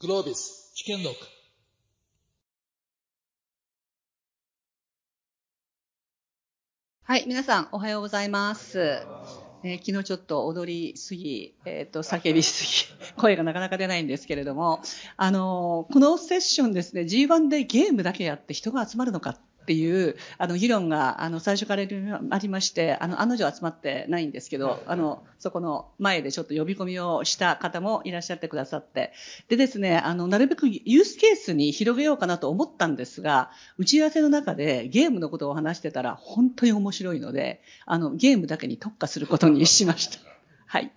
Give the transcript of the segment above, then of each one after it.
グロービス危険録はい、皆さんおはようございます。えー昨日ちょっと踊りすぎ、えっ、と、叫びすぎ、声がなかなか出ないんですけれども、あのーこのセッションですね、G1 でゲームだけやって人が集まるのかっていう、あの、議論が、あの、最初からありまして、あの、案の定集まってないんですけど、あの、そこの前でちょっと呼び込みをした方もいらっしゃってくださって、でですね、あの、なるべくユースケースに広げようかなと思ったんですが、打ち合わせの中でゲームのことを話してたら本当に面白いので、あの、ゲームだけに特化することにしました。はい。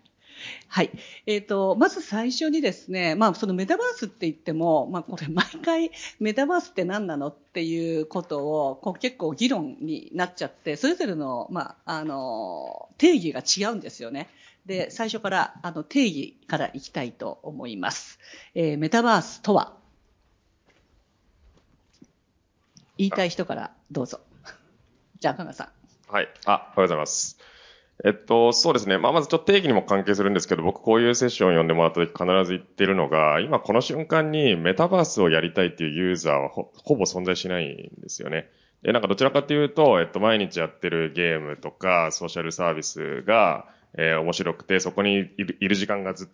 はい。えっ、と、まず最初にですね、まあ、そのメタバースって言っても、まあ、これ毎回メタバースって何なのっていうことを、こう結構議論になっちゃって、それぞれの、まあ、あの、定義が違うんですよね。で、最初から、あの、定義からいきたいと思います。えーメタバースとは？言いたい人からどうぞ。じゃあ、加賀さん。はい。あ、おはようございます。えっと、そうですね。まあ、まずちょっと定義にも関係するんですけど、僕こういうセッションを読んでもらった時必ず言ってるのが、今この瞬間にメタバースをやりたいっていうユーザーはほほぼ存在しないんですよね。で、なんかどちらかというと、えっと、毎日やってるゲームとかソーシャルサービスが、えー面白くて、そこにいる時間がずっ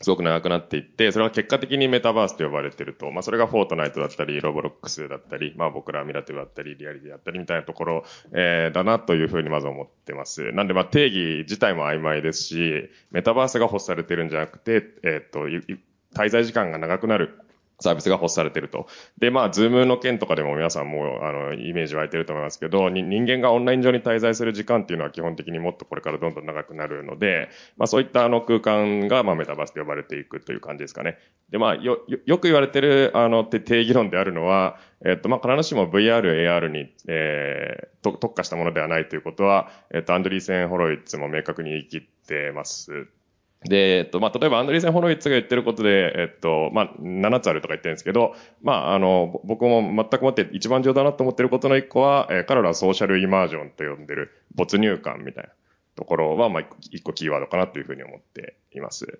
すごく長くなっていって、それは結果的にメタバースと呼ばれてると。まあ、それがフォートナイトだったり、ロブロックスだったり、まあ、僕らミラティブだったり、リアリティだったりみたいなところ、えーだなというふうにまず思ってます。なんで、まあ、定義自体も曖昧ですし、メタバースが欲されてるんじゃなくて、えっと、滞在時間が長くなるサービスが欲されてると。で、まあ、ズームの件とかでも皆さんも、あの、イメージ湧いてると思いますけど、人間がオンライン上に滞在する時間っていうのは基本的にもっとこれからどんどん長くなるので、まあ、そういったあの空間が、まあ、メタバースと呼ばれていくという感じですかね。で、まあ、よ、よく言われてる、あの、て定義論であるのは、えっと、まあ、必ずしも VR、AR に、えー、と特化したものではないということは、えっと、アンドリーセン・ホロイッツも明確に言い切ってます。で、えっと、まあ、例えばアンドリーセン・ホロイッツが言ってることで、えっと、まあ、7つあるとか言ってるんですけど、まあ、あの、ぼ僕も全くもって一番重要だなと思ってることの一個は、えー彼らはソーシャルイマージョンと呼んでる没入感みたいなところは、まあ、一個キーワードかなというふうに思っています。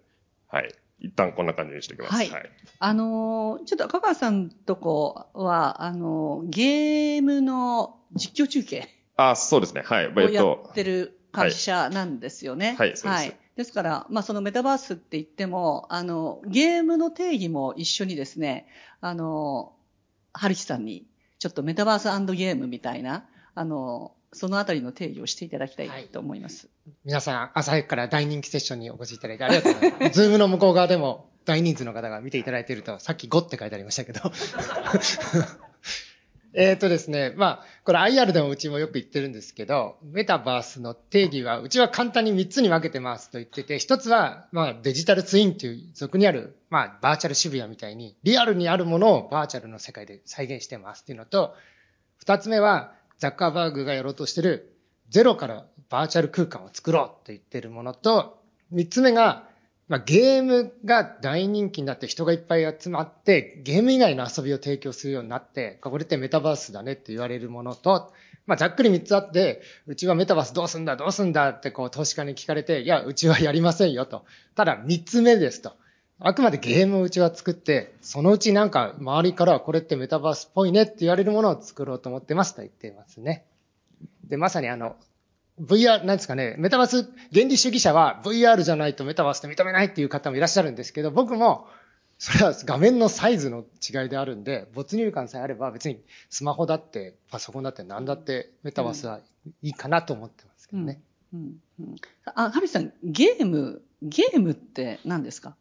はい。一旦こんな感じにしておきます。はいあのーちょっと加賀さんとこは、あのーゲームの実況中継あ、そうですね。はい。をやえってる会社なんですよね。はいそうですですから、まあ、そのメタバースって言っても、あの、ゲームの定義も一緒にですね、あの、春樹さんに、ちょっとメタバースゲームみたいな、あの、そのあたりの定義をしていただきたいと思います。皆さん、朝早くから大人気セッションにお越しいただいてありがとうございます。ズームの向こう側でも大人数の方が見ていただいていると、さっき5って書いてありましたけど。えっとですね、まあ、これ IR でもうちもよく言ってるんですけど、メタバースの定義は、うちは簡単に3つに分けてますと言ってて、1つは、まあ、デジタルツインという俗にある、まあ、バーチャル渋谷みたいに、リアルにあるものをバーチャルの世界で再現してますっていうのと、2つ目は、ザッカーバーグがやろうとしてる、ゼロからバーチャル空間を作ろうと言ってるものと、三つ目が、まあ、ゲームが大人気になって人がいっぱい集まって、ゲーム以外の遊びを提供するようになって、これってメタバースだねって言われるものと、まあ、ざっくり三つあって、うちはメタバースどうすんだどうすんだってこう投資家に聞かれて、いや、うちはやりませんよと。ただ三つ目ですと。あくまでゲームをうちは作って、そのうちなんか周りからはこれってメタバースっぽいねって言われるものを作ろうと思ってますと言ってますね。で、まさにあの、VR、なんですかね、メタバース、原理主義者は VR じゃないとメタバースって認めないっていう方もいらっしゃるんですけど、僕も、それは画面のサイズの違いであるんで、没入感さえあれば別にスマホだってパソコンだって何だってメタバースはいいかなと思ってますけどね。うん。うん。あ、春樹さん、ゲーム、ゲームって何ですか？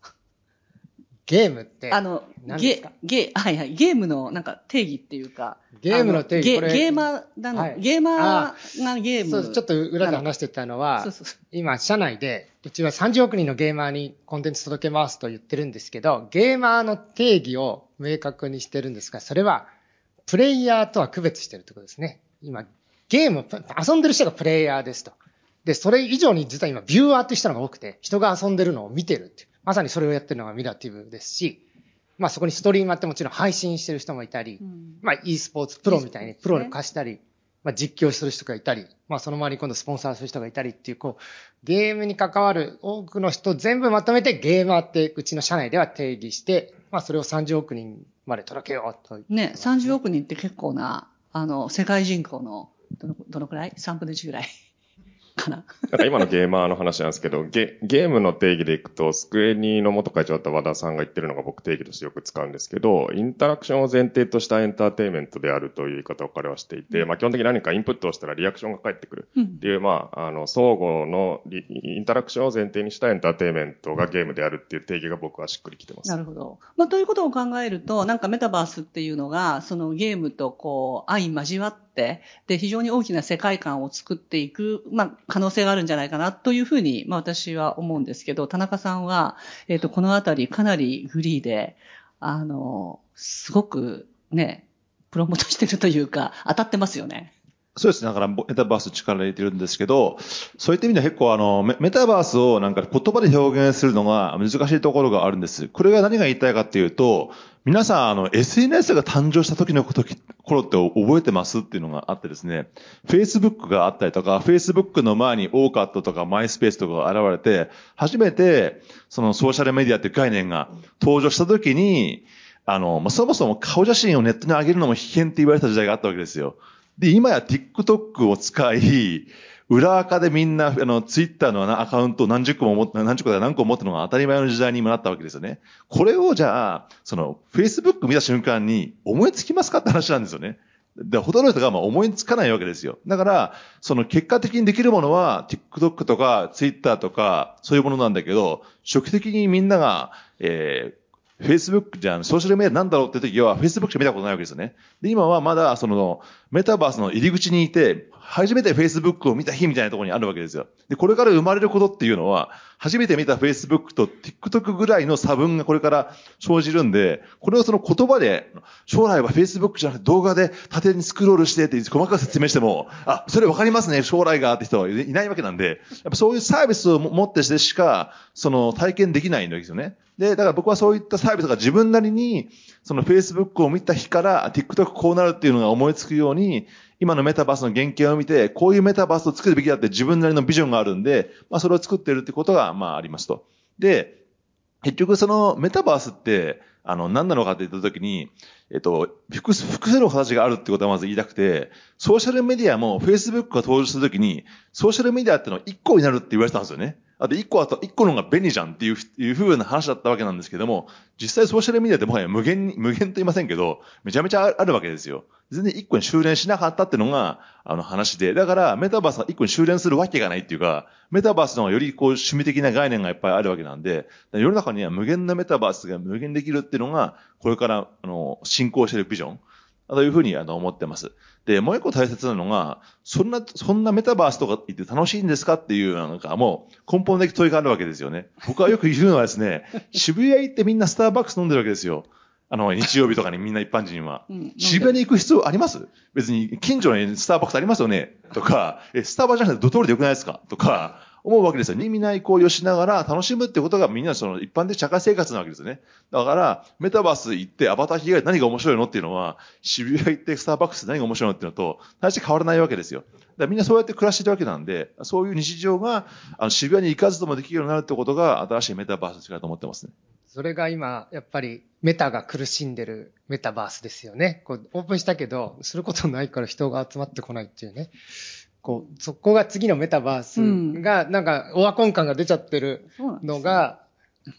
ゲームって、あの、ゲゲ、はいはい、ゲームのなんか定義っていうか。ゲームの定義あゲゲーマーだの、はいゲーマーがゲーム。そう、ちょっと裏で話してたのはそう、そうそう今、社内で、うちは30億人のゲーマーにコンテンツ届けますと言ってるんですけど、ゲーマーの定義を明確にしてるんですが、それは、プレイヤーとは区別してるってことですね。今、ゲーム、遊んでる人がプレイヤーですと。で、それ以上に実は今、ビューアーって人のが多くて、人が遊んでるのを見てるっていう。まさにそれをやってるのがミラティブですし、まあそこにストリーマーってもちろん配信してる人もいたり、うんまあ e スポーツプロみたいに e プロに貸したり、まあ、実況する人がいたり、まあ、その周りに今度スポンサーする人がいたりっていう、こう、ゲームに関わる多くの人全部まとめてゲーマーってうちの社内では定義して、まあ、それを30億人まで届けようと。ね、30億人って結構な、あの、世界人口の、どの、どのくらい ?3 分の1ぐらい。かな。なんか今のゲーマーの話なんですけど、ゲゲームの定義でいくと、スクエニの元会長だった和田さんが言ってるのが僕定義としてよく使うんですけど、インタラクションを前提としたエンターテインメントであるという言い方を彼はしていて、まあ基本的に何かインプットをしたらリアクションが返ってくるっていう、まあ、あの、相互のインタラクションを前提にしたエンターテインメントがゲームであるっていう定義が僕はしっくりきてます。なるほど。まあということを考えると、なんかメタバースっていうのが、そのゲームとこう、相交わって、で、非常に大きな世界観を作っていく、まあ可能性があるんじゃないかなというふうに、まあ私は思うんですけど、田中さんは、えっ、ー、と、このあたりかなりフリーで、あの、すごくね、プロモートしてるというか、当たってますよね。そうですね。だから、メタバース力入れてるんですけど、そういった意味では結構あの、メタバースをなんか言葉で表現するのが難しいところがあるんです。これが何が言いたいかっていうと、皆さん、あの、SNS が誕生した時のこと、頃って覚えてますっていうのがあってですね、Facebook があったりとか、Facebook の前に OCAT とか MySpace とかが現れて、初めて、そのソーシャルメディアっていう概念が登場した時に、あの、まあ、そもそも顔写真をネットに上げるのも危険って言われた時代があったわけですよ。で、今や TikTok を使い、裏垢でみんな、あの、ツイッターのアカウントを何十個も持って、何十個か何個も持ってのが当たり前の時代にもなったわけですよね。これをじゃあ、その、Facebook 見た瞬間に思いつきますかって話なんですよね。で、ほとんどの人がまあ思いつかないわけですよ。だから、その結果的にできるものは TikTok とか Twitter とかそういうものなんだけど、初期的にみんなが、えー、Facebook じゃんソーシャルメディアなんだろうって時は Facebook しか見たことないわけですよね。で、今はまだそのメタバースの入り口にいて、初めて Facebook を見た日みたいなところにあるわけですよ。で、これから生まれることっていうのは、初めて見た Facebook と TikTok ぐらいの差分がこれから生じるんで、これをその言葉で、将来は Facebook じゃなくて動画で縦にスクロールしてって細かく説明しても、あ、それわかりますね、将来がって人はいないわけなんで、やっぱそういうサービスを持ってしてしか、その体験できないんですよね。で、だから僕はそういったサービスが自分なりに、その Facebook を見た日から TikTok こうなるっていうのが思いつくように、今のメタバースの原型を見て、こういうメタバースを作るべきだって自分なりのビジョンがあるんで、まあそれを作ってるってことが、まあありますと。で、結局そのメタバースって、あの、何なのかって言ったときに、えっと、複数、複数の形があるってことはまず言いたくて、ソーシャルメディアも Facebook が登場するときに、ソーシャルメディアってのは1個になるって言われてたんですよね。あと1個あと、1個の方が便利じゃんっていう、いう風な話だったわけなんですけども、実際ソーシャルメディアってもはや無限に、無限と言いませんけど、めちゃめちゃあるわけですよ。全然1個に修練しなかったっていうのが、あの話で、だからメタバースが1個に修練するわけがないっていうか、メタバースの方がよりこう趣味的な概念がいっぱいあるわけなんで、世の中には無限なメタバースが無限できるっていうのが、これからあの進行してるビジョン。というふうにあの思ってます。で、もう一個大切なのが、そんな、そんなメタバースとか言って楽しいんですかっていう、なんかもう根本的問いがあるわけですよね。僕はよく言うのはですね、渋谷行ってみんなスターバックス飲んでるわけですよ。あの、日曜日とかにみんな一般人は。うん、渋谷に行く必要あります？別に近所にスターバックスありますよね？とか、え、スターバじゃなくてドトールでよくないですか？とか、思うわけですよ。意味ない行為をしながら楽しむってことがみんなその一般的社会生活なわけですね。だから、メタバース行ってアバター被害何が面白いのっていうのは、渋谷行ってスターバックス何が面白いのっていうのと、大して変わらないわけですよ。だからみんなそうやって暮らしてるわけなんで、そういう日常があの渋谷に行かずともできるようになるってことが新しいメタバースだと思ってますね。それが今、やっぱりメタが苦しんでるメタバースですよね。こうオープンしたけど、することないから人が集まってこないっていうね。こう、そこが次のメタバースが、なんか、オワコン感が出ちゃってるのが、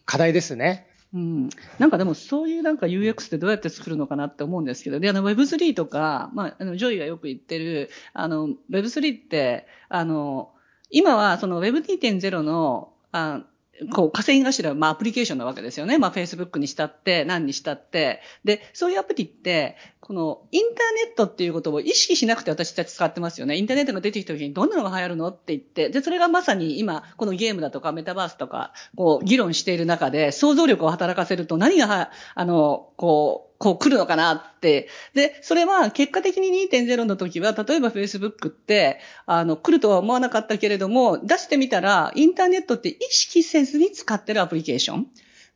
課題ですね。うん、なんかでもそういうなんか UX ってどうやって作るのかなって思うんですけど、で、あの Web3 とか、まあ、あの、ジョイがよく言ってる、あの、Web3 って、あの、今はその Web2.0 の、あこう、稼ぎ頭は、まあ、アプリケーションなわけですよね。まあ、Facebook にしたって、何にしたって。で、そういうアプリって、この、インターネットっていうことを意識しなくて私たち使ってますよね。インターネットが出てきた時にどんなのが流行るのって言って、で、それがまさに今、このゲームだとかメタバースとか、こう、議論している中で、想像力を働かせると何がは、あの、こう、こう来るのかなって。で、それは結果的に2.0の時は、例えば Facebook って、あの、来るとは思わなかったけれども、出してみたら、インターネットって意識せずに使ってるアプリケーション。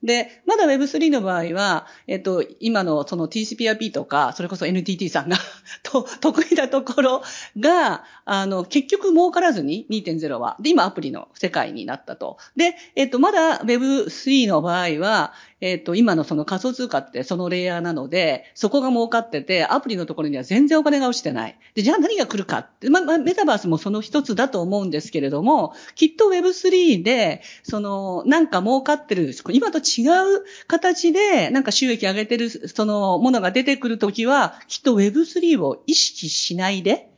で、まだ Web3 の場合は、えっと、今のその TCP/IP とか、それこそ NTT さんが と、得意なところが、あの、結局儲からずに2.0は。で、今アプリの世界になったと。で、えっと、まだ Web3 の場合は、えっ、と、今のその仮想通貨ってそのレイヤーなので、そこが儲かってて、アプリのところには全然お金が落ちてない。で、じゃあ何が来るかって、ま、ま、メタバースもその一つだと思うんですけれども、きっと Web3 で、その、なんか儲かってる、今と違違う形で、なんか収益上げてる、そのものが出てくるときは、きっと Web3 を意識しないで、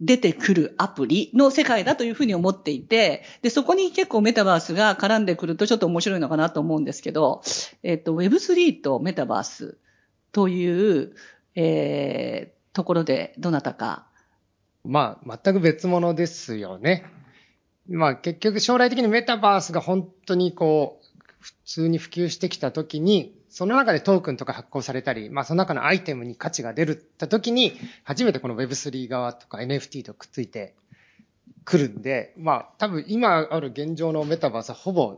出てくるアプリの世界だというふうに思っていて、で、そこに結構メタバースが絡んでくるとちょっと面白いのかなと思うんですけど、えっと、Web3 とメタバースという、えー、ところでどなたか？まあ、全く別物ですよね。まあ、結局将来的にメタバースが本当にこう、普通に普及してきたときに、その中でトークンとか発行されたり、まあその中のアイテムに価値が出るった時に、初めてこの Web3 側とか NFT とくっついてくるんで、まあ多分今ある現状のメタバースはほぼ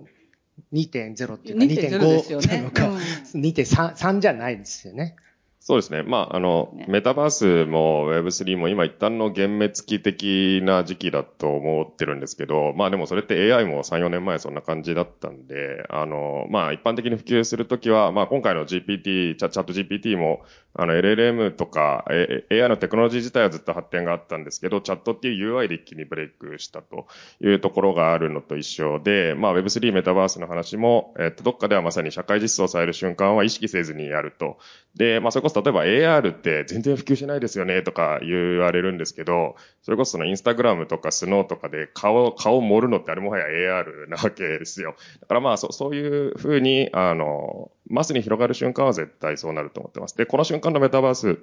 2.0っていうか2.5なのか、2.3じゃないですよね。そうですね。まあ、あの、ね、メタバースも Web3 も今一旦の幻滅期的な時期だと思ってるんですけど、まあでもそれって AI も3、4年前そんな感じだったんで、あの、まあ一般的に普及するときは、まあ今回の GPT、チャット GPT も、あの LLM とか、AI のテクノロジー自体はずっと発展があったんですけど、チャットっていう UI で一気にブレイクしたというところがあるのと一緒で、まあ Web3 メタバースの話も、えっと、どっかではまさに社会実装される瞬間は意識せずにやると。で、まあそれこそ例えば AR って全然普及しないですよねとか言われるんですけど、それこそそのインスタグラムとかスノーとかで顔、顔を盛るのってあれもはや AR なわけですよ。だからまあそそういうふうに、あの、マスに広がる瞬間は絶対そうなると思ってます。で、この瞬間のメタバース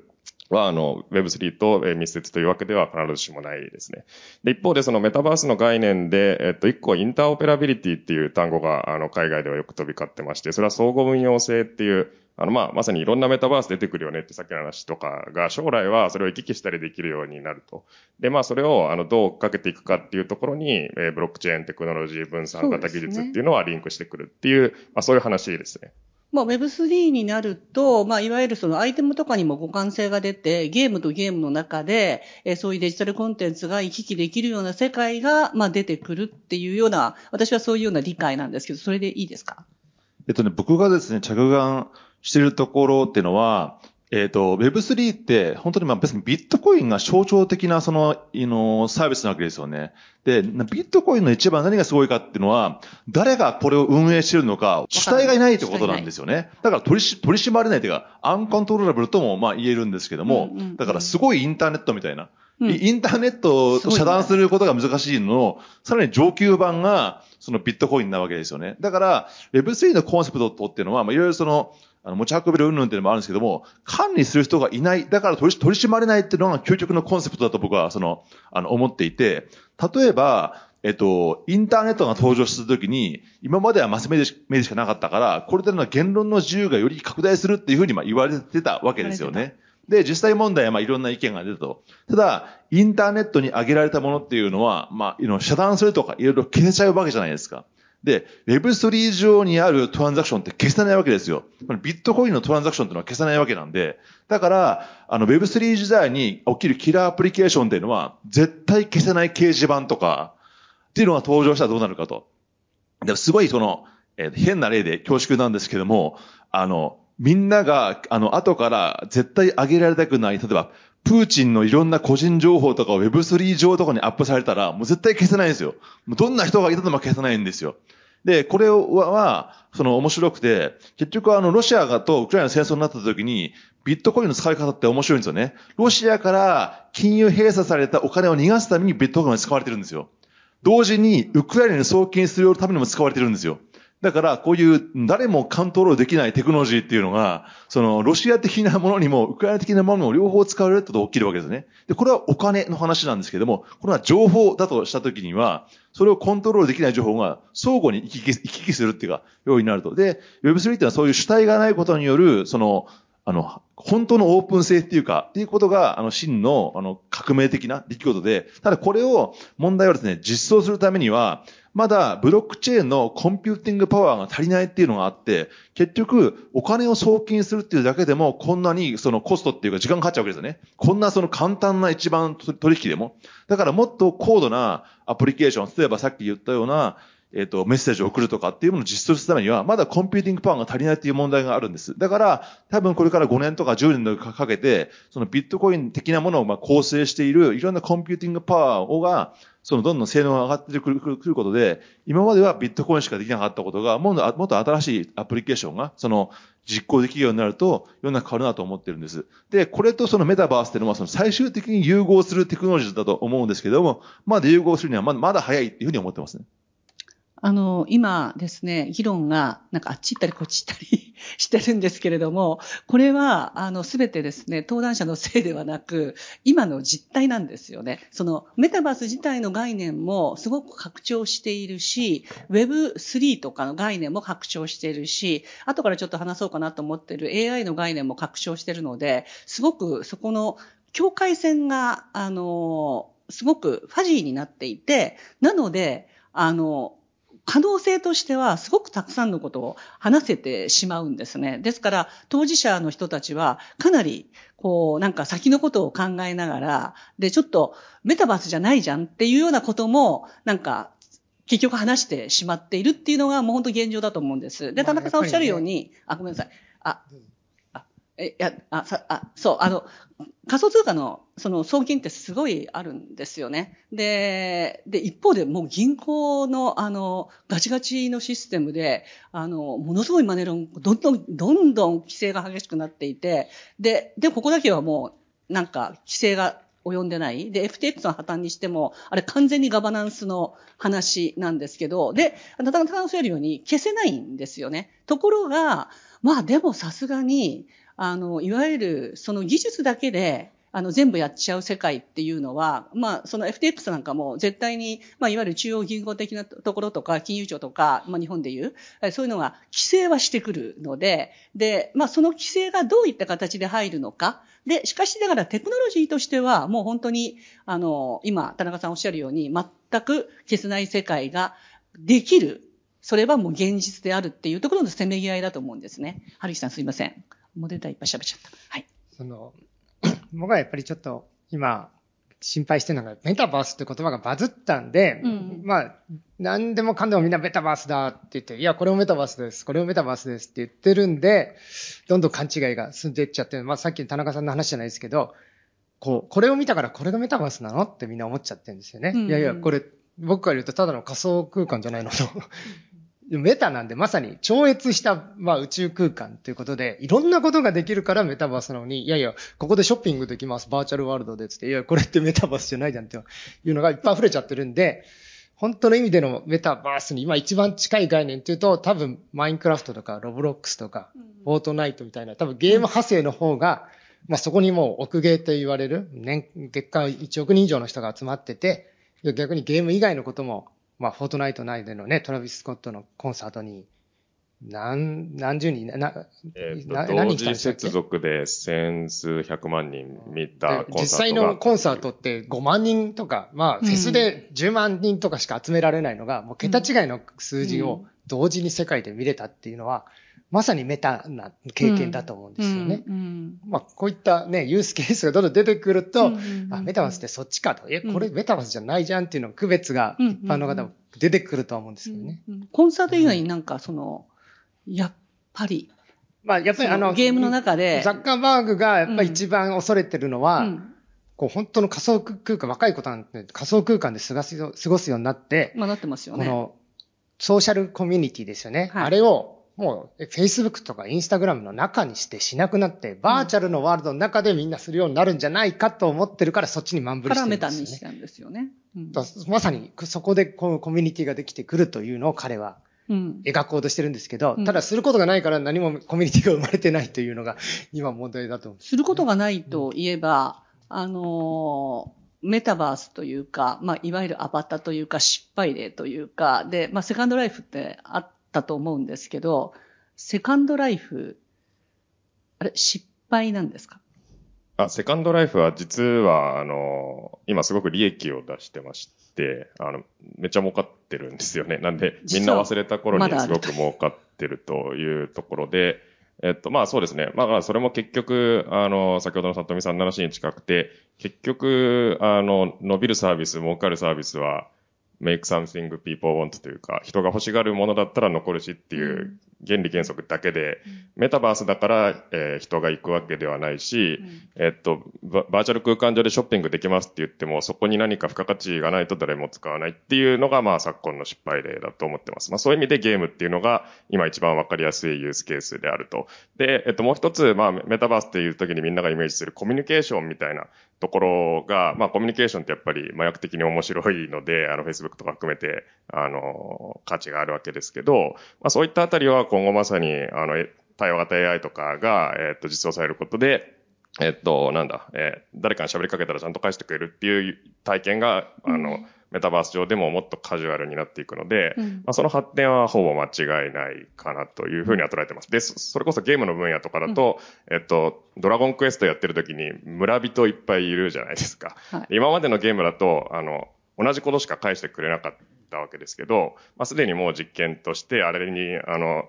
は、あの、Web3 と密接というわけでは必ずしもないですね。で、一方でそのメタバースの概念で、えっと、一個インターオペラビリティっていう単語が、あの、海外ではよく飛び交ってまして、それは相互運用性っていう、あの、まあ、まさにいろんなメタバース出てくるよねってさっきの話とかが、将来はそれを行き来したりできるようになると。で、まあ、それを、あの、どうかけていくかっていうところに、えー、ブロックチェーンテクノロジー分散型技術っていうのはリンクしてくるっていう、うね、まあ、そういう話ですね。まあ、Web3 になると、まあ、いわゆるそのアイテムとかにも互換性が出て、ゲームとゲームの中で、えー、そういうデジタルコンテンツが行き来できるような世界が、まあ、出てくるっていうような、私はそういうような理解なんですけど、それでいいですか？えっとね、僕がですね、着眼してるところっていうのは、えっ、ー、と、Web3 って本当にまあ別にビットコインが象徴的なその、のサービスなわけですよね。で、ビットコインの一番何がすごいかっていうのは、誰がこれを運営してるのか、主体がいないってことなんですよね。だから取り取り締まれないというか、アンコントローラブルともまあ言えるんですけども、うんうんうん、だからすごいインターネットみたいな。うん、インターネットを遮断することが難しいのの、さらに上級版がそのビットコインなわけですよね。だから Web3 のコンセプトっていうのは、まあいろいろその、あの、持ち運べる云々っていうのもあるんですけども、管理する人がいない、だから取り取り締まれないっていうのが究極のコンセプトだと僕は、その、あの、思っていて、例えば、えっと、インターネットが登場したときに、今まではマスメディメディしかなかったから、これでの言論の自由がより拡大するっていうふうにまあ言われてたわけですよね。で、実際問題はまあいろんな意見が出たと。ただ、インターネットに上げられたものっていうのは、まあ、遮断するとかいろいろ消せちゃうわけじゃないですか。で、Web3 上にあるトランザクションって消せないわけですよ。ビットコインのトランザクションってのは消せないわけなんで、だから、あの Web3 時代に起きるキラーアプリケーションっていうのは、絶対消せない掲示板とか、っていうのが登場したらどうなるかと。ですごいその、えー、変な例で恐縮なんですけども、あの、みんなが、あの、後から絶対上げられたくない、例えば、プーチンのいろんな個人情報とかを Web3 上とかにアップされたら、もう絶対消せないんですよ。もうどんな人がいたとも消せないんですよ。で、これは、その面白くて、結局あの、ロシアがとウクライナ戦争になった時に、ビットコインの使い方って面白いんですよね。ロシアから金融閉鎖されたお金を逃がすためにビットコインが使われてるんですよ。同時に、ウクライナに送金するためにも使われてるんですよ。だから、こういう誰もコントロールできないテクノロジーっていうのが、その、ロシア的なものにも、ウクライナ的なものにも両方使われると起きるわけですね。で、これはお金の話なんですけども、これは情報だとしたときには、それをコントロールできない情報が相互に行き来行き来するっていうか、ようになると。で、Web3 っていうのはそういう主体がないことによる、その、あの、本当のオープン性っていうか、っていうことが、あの、真の、あの、革命的な出来事で、ただこれを、問題はですね、実装するためには、まだブロックチェーンのコンピューティングパワーが足りないっていうのがあって、結局、お金を送金するっていうだけでも、こんなにそのコストっていうか時間かかっちゃうわけですよね。こんなその簡単な一番取引でも。だからもっと高度なアプリケーション、例えばさっき言ったような、えっ、ー、と、メッセージを送るとかっていうものを実装するためには、まだコンピューティングパワーが足りないっていう問題があるんです。だから、多分これから5年とか10年とかかけて、そのビットコイン的なものをまあ構成しているいろんなコンピューティングパワーをが、そのどんどん性能が上がってくるくるくることで、今まではビットコインしかできなかったことが、もっと新しいアプリケーションが、その実行できるようになると、世の中変わるなと思ってるんです。で、これとそのメタバースっていうのは、その最終的に融合するテクノロジーだと思うんですけども、まだ融合するにはままだ早いっていうふうに思ってますね。あの、今ですね、議論が、なんかあっち行ったりこっち行ったり してるんですけれども、これは、あの、すべてですね、登壇者のせいではなく、今の実態なんですよね。その、メタバース自体の概念もすごく拡張しているし、Web3 とかの概念も拡張しているし、後からちょっと話そうかなと思ってる AI の概念も拡張しているので、すごくそこの境界線が、あの、すごくファジーになっていて、なので、あの、可能性としてはすごくたくさんのことを話せてしまうんですね。ですから、当事者の人たちはかなり、こう、なんか先のことを考えながら、で、ちょっとメタバースじゃないじゃんっていうようなことも、なんか、結局話してしまっているっていうのがもう本当現状だと思うんです。で、田中さんおっしゃるように、あ、ごめんなさい。あ、え、いや、あ、さ、あ、そう、あの、仮想通貨のその送金ってすごいあるんですよね。で、で、一方でもう銀行のあの、ガチガチのシステムで、あの、ものすごいマネロン、どんどん、どんどん規制が激しくなっていて、で、で、ここだけはもう、なんか、規制が及んでない。で、FTX の破綻にしても、あれ完全にガバナンスの話なんですけど、で、なかなかおっしゃるように消せないんですよね。ところが、まあでもさすがに、あの、いわゆるその技術だけで、あの、全部やっちゃう世界っていうのは、まあ、その FTX なんかも絶対に、まあ、いわゆる中央銀行的なところとか、金融庁とか、まあ、日本でいう、そういうのが規制はしてくるので、で、まあ、その規制がどういった形で入るのか。で、しかしながらテクノロジーとしては、もう本当に、あの、今、田中さんおっしゃるように、全く消せない世界ができる。それはもう現実であるっていうところのせめぎ合いだと思うんですね。春樹さんすいません。モデルタいっぱい喋っちゃった。はい。その、僕はやっぱりちょっと今、心配してるのが、メタバースって言葉がバズったんで、うん、まあ、何でもかんでもみんなメタバースだって言って、いや、これもメタバースです、これもメタバースですって言ってるんで、どんどん勘違いが進んでいっちゃって、まあさっきの田中さんの話じゃないですけど、こう、これを見たからこれがメタバースなのってみんな思っちゃってるんですよね。うん、いやいや、これ、僕から言うとただの仮想空間じゃないのとメタなんでまさに超越した、まあ、宇宙空間ということで、いろんなことができるからメタバースなのに、いやいや、ここでショッピングできます、バーチャルワールドでつって、いや、これってメタバースじゃないじゃんって。いうのがいっぱい溢れちゃってるんで、本当の意味でのメタバースに今一番近い概念っていうと、多分マインクラフトとかロブロックスとか、フォートナイトみたいな、多分ゲーム派生の方が、まあそこにもう奥ゲーと言われる、年、月間1億人以上の人が集まってて、逆にゲーム以外のこともまあ、フォートナイト内でのね、トラビス・スコットのコンサートに、何、何十人、な、えー、何人来たんですか接続で千数百万人見たコンサート実際のコンサートって5万人とか、まあ、フェスで10万人とかしか集められないのが、うん、もう桁違いの数字を同時に世界で見れたっていうのは、まさにメタな経験だと思うんですよね。うんうん、まあ、こういったね、ユースケースがどんどん出てくると、うんうんうん、あ、メタバースってそっちかと。え、これメタバースじゃないじゃんっていうの区別が一般の方も出てくると思うんですけどね。うんうん、コンサート以外になんかその、やっぱり、まあ、やっぱりあの、ゲームの中で。ザッカーバーグがやっぱり一番恐れてるのは、こう本当の仮想空間、若い子なんて仮想空間で過ごす過ごすようになって、まあなってますよね。この、ソーシャルコミュニティですよね。はい、あれをもう、Facebook とか Instagram の中にしてしなくなって、バーチャルのワールドの中でみんなするようになるんじゃないかと思ってるから、そっちに満振りしてるんですよ、ね。パラメタにしたんですよね。うん、まさに、そこでこのコミュニティができてくるというのを彼は、描こうとしてるんですけど、うん、ただすることがないから何もコミュニティが生まれてないというのが、今問題だと思う。することがないといえば、うん、あのメタバースというか、まあ、いわゆるアバターというか、失敗例というか、で、まあ、セカンドライフってあったと思うんですけど、セカンドライフ、あれ、失敗なんですか？あ、セカンドライフは実は、あの、今すごく利益を出してまして、あの、めっちゃ儲かってるんですよね。なんで、みんな忘れた頃にすごく儲かってるというところで、えっと、まあそうですね。まあそれも結局、あの、先ほどの里見さんの話に近くて、結局、あの、伸びるサービス、儲かるサービスは、make something people want というか、人が欲しがるものだったら残るしっていう原理原則だけで、メタバースだから、えー人が行くわけではないし、えっと、ババーチャル空間上でショッピングできますって言っても、そこに何か付加価値がないと誰も使わないっていうのが、まあ昨今の失敗例だと思ってます。まあそういう意味でゲームっていうのが今一番わかりやすいユースケースであると。で、えっともう一つ、まあメタバースっていう時にみんながイメージするコミュニケーションみたいなところが、まあコミュニケーションってやっぱり麻薬的に面白いので、あの Facebook とか含めて、あの、価値があるわけですけど、まあそういったあたりは今後まさに、あの、え対話型 AI とかが、えっと、実装されることで、えっと、なんだ、えー誰かに喋りかけたらちゃんと返してくれるっていう体験が、あの、メタバース上でももっとカジュアルになっていくので、うんまあ、その発展はほぼ間違いないかなというふうには捉えてます。で、そそれこそゲームの分野とかだと、えっと、ドラゴンクエストやってる時に村人いっぱいいるじゃないですか。はい今までのゲームだと、あの、同じことしか返してくれなかったわけですけど、まあ、すでにもう実験として、あれに、あの、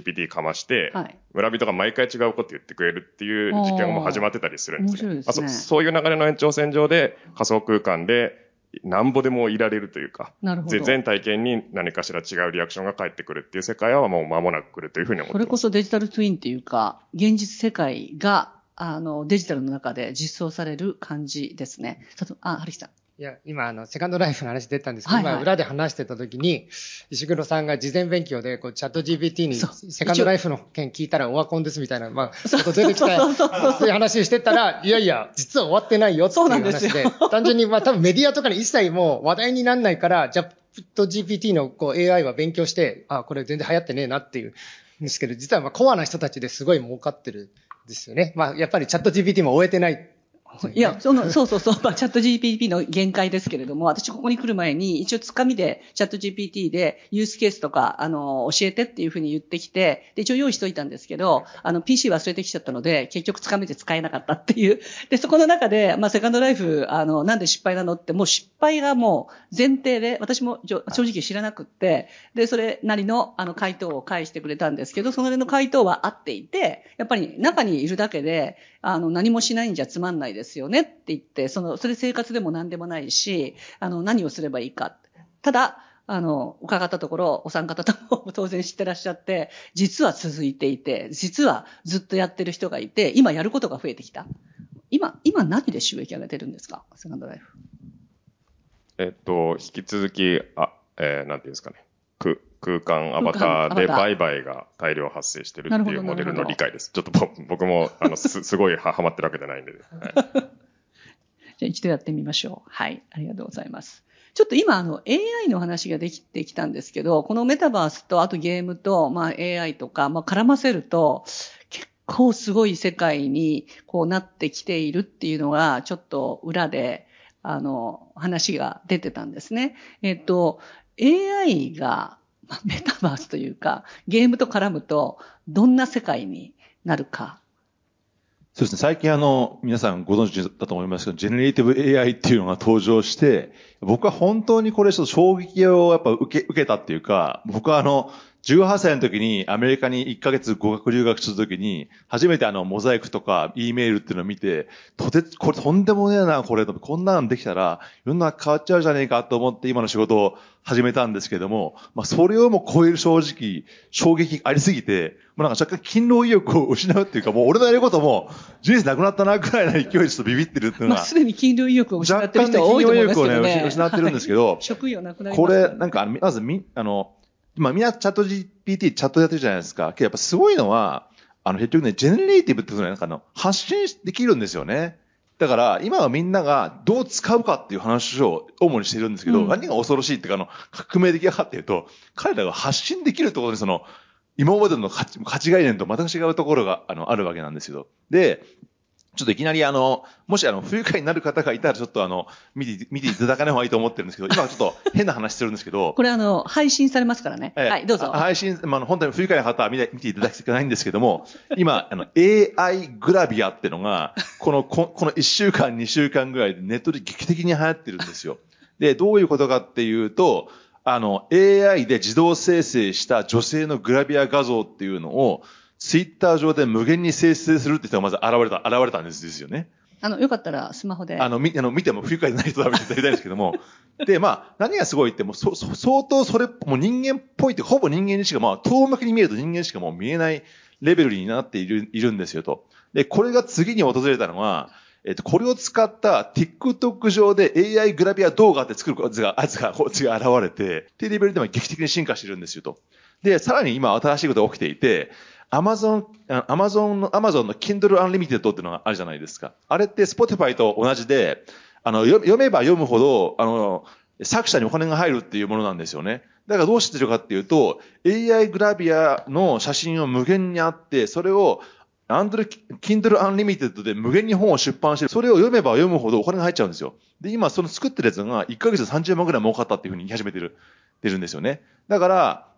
GPT かまして、はい村人が毎回違うこと言ってくれるっていう実験がもう始まってたりするんですね。ですねまあそそういう流れの延長線上で仮想空間でなんぼでもいられるというか、なるほどぜ全体験に何かしら違うリアクションが返ってくるっていう世界はもう間もなく来るというふうに思ってます。それこそデジタルツインっていうか、現実世界が、あの、デジタルの中で実装される感じですね。あ、春樹さん。いや、今、あの、セカンドライフの話出たんですけど、はいはい。今、裏で話してた時に、石黒さんが事前勉強で、こう、チャット GPT に、そう。セカンドライフの件聞いたらオワコンですみたいな、まあ、こと出てきた、そうそうそう。そうそういう話してたら、いやいや、実は終わってないよっていう話よで、単純に、まあ、多分メディアとかに一切もう話題にならないから、チャット GPT のこう AI は勉強して、あ、これ全然流行ってねえなっていうんですけど、実はまあ、コアな人たちですごい儲かってるんですよね。まあ、やっぱりチャット GPT も終えてない。いや、その、そうそうそう、まあ、チャット GPT の限界ですけれども、私ここに来る前に、一応つかみで、チャット GPT で、ユースケースとか、あの、教えてっていうふうに言ってきて、で、一応用意しといたんですけど、あの、PC 忘れてきちゃったので、結局つかみで使えなかったっていう。で、そこの中で、まあ、セカンドライフ、あの、なんで失敗なのって、もう失敗がもう前提で、私も正直知らなくって、で、それなりの、あの、回答を返してくれたんですけど、そのの回答は合っていて、やっぱり中にいるだけで、あの、何もしないんじゃつまんないですよねって言って、その、それ生活でも何でもないし、あの、何をすればいいか。ただ、あの、伺ったところ、お三方とも当然知ってらっしゃって、実は続いていて、実はずっとやってる人がいて、今やることが増えてきた。今、今何で収益上げてるんですか？セカンドライフ。えっと、引き続き、あ、えー、なんていうんですかね。空空間アバターで売買が大量発生してるっていうモデルの理解です。ちょっとぼ 僕も、あの、す、すごいははまってるわけじゃないんで。はい じゃあ一度やってみましょう。はい。ありがとうございます。ちょっと今、あの、AI の話ができてきたんですけど、このメタバースと、あとゲームと、まあ AI とか、まあ絡ませると、結構すごい世界にこうなってきているっていうのが、ちょっと裏で、あの、話が出てたんですね。えっと、AI が、まメタバースというか、ゲームと絡むと、どんな世界になるか。そうですね。最近あの、皆さんご存知だと思いますけど、 generative AI っていうのが登場して、僕は本当にこれちょっと衝撃をやっぱ受け、受けたっていうか、僕はあの、18歳の時にアメリカに1ヶ月語学留学した時に、初めてあの、モザイクとか E メールっていうのを見て、とて、これとんでもねえな、これ。こんなのできたら、世の中変わっちゃうじゃねえかと思って今の仕事を始めたんですけども、まあ、それをも超える正直、衝撃ありすぎて、もうなんか若干勤労意欲を失うっていうか、もう俺のやることも人生なくなったなくらいの勢いでちょっとビビってるっていうのまあ、が、すでに金融意欲を失ってる人は多いと思いますけど金融意欲をね。ね、失ってるんですけど、職業なくなりこますよれ、なんかまずみ、あの、まあみんなチャット GPT チャットやってるじゃないですか。けどやっぱすごいのは、あの、結局ね、 generative ってのはなんかあの、発信できるんですよね。だから、今はみんながどう使うかっていう話を主にしてるんですけど、うん何が恐ろしいっていうか、あの、革命的かっていうと、彼らが発信できるってことにその、今までの価値、価値概念と全く違うところが、あの、あるわけなんですよ。で、ちょっといきなりあの、もしあの、不愉快になる方がいたらちょっとあの、見て、見ていただかない方がいいと思ってるんですけど、今はちょっと変な話してるんですけど、これあの、配信されますからね。ええはい、どうぞ。あ配信、まあ、あの本当に不愉快な方は見て見ていただきたくないんですけども、今、あの、AI グラビアってのが、この、ここの1週間、2週間ぐらいでネットで劇的に流行ってるんですよ。で、どういうことかっていうと、あの、AI で自動生成した女性のグラビア画像っていうのを、ツイッター上で無限に生成するって人がまず現れた、現れたんですですよね。あの、よかったらスマホで。あの、み、あの、見ても不愉快でない人は見ていただきたいんですけども。で、まあ、何がすごいって、もう、そ、そ相当それ、もう人間っぽいって、ほぼ人間にしか、まあ、遠巻きに見えると人間しかもう見えないレベルになっている、いるんですよと。で、これが次に訪れたのは、えっと、これを使った TikTok 上で AI グラビア動画って作るやつが、やつが、こっちが現れて、っていうレベルでも劇的に進化してるんですよと。で、さらに今新しいことが起きていて、アマゾン、アマゾンの、アマゾンの Kindle Unlimited っていうのがあるじゃないですか。あれって Spotify と同じで、あの、読めば読むほど、あの、作者にお金が入るっていうものなんですよね。だからどうしてるかっていうと、AI グラビアの写真を無限にあって、それをアンドル、Kindle Unlimited で無限に本を出版して、それを読めば読むほどお金が入っちゃうんですよ。で、今その作ってるやつが1ヶ月30万ぐらい儲かったっていうふうに言い始めてる、てるんですよね。だから、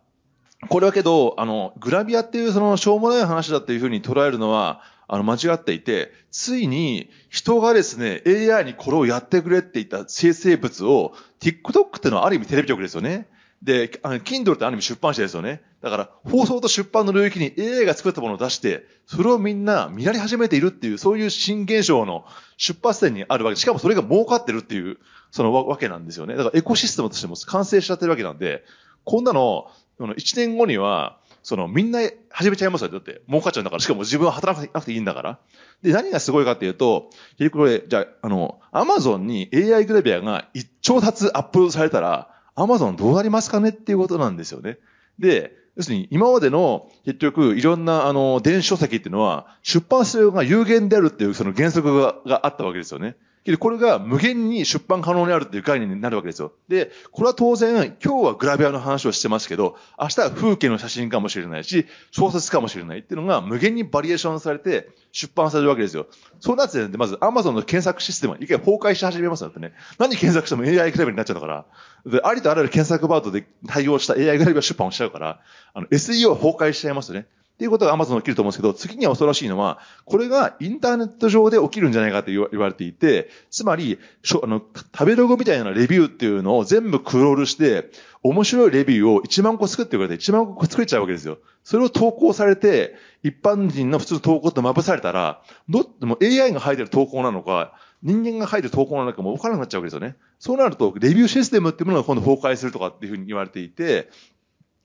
これはけど、あの、グラビアっていうそのしょうもない話だっていうふうに捉えるのは、あの、間違っていて、ついに人がですね、AI にこれをやってくれって言った生成物を、TikTok ってのはある意味テレビ局ですよね。で、あの、Kindle ってある意味出版社ですよね。だから、放送と出版の領域に AI が作ったものを出して、それをみんな見られ始めているっていう、そういう新現象の出発点にあるわけ、しかもそれが儲かってるっていう、そのわわけなんですよね。だからエコシステムとしても完成しちゃってるわけなんで、こんなの、その1年後には、そのみんな始めちゃいますよ。だって、儲かっちゃうんだから。しかも自分は働かなくていいんだから。で、何がすごいかっていうと、結局これ、じゃあ、あの、アマゾンに AI グラビアが一兆冊アップロードされたら、アマゾンどうなりますかねっていうことなんですよね。で、要するに今までの結局いろんなあの電子書籍っていうのは出版するが有限であるっていうその原則ががあったわけですよね。けどこれが無限に出版可能になるっていう概念になるわけですよ。で、これは当然今日はグラビアの話をしてますけど、明日は風景の写真かもしれないし、小説かもしれないっていうのが無限にバリエーションされて出版されるわけですよ。そうなって、まず Amazon の検索システムは一回崩壊し始めますよってね。何検索しても AI グラビアになっちゃうから。で、ありとあらゆる検索ワードで対応した AI グラビア出版をしちゃうから、あの、SEO は崩壊しちゃいますよね。っていうことが Amazon 起きると思うんですけど、次には恐ろしいのは、これがインターネット上で起きるんじゃないかと言わ言われていて、つまり、しょあの、食べログみたいなレビューっていうのを全部クロールして、面白いレビューを1万個作ってくれて、1万個作れちゃうわけですよ。それを投稿されて、一般人の普通の投稿とまぶされたら、どっも AI が書いてる投稿なのか、人間が書いてる投稿なのかも分からなくなっちゃうわけですよね。そうなると、レビューシステムっていうものが今度崩壊するとかっていうふうに言われていて、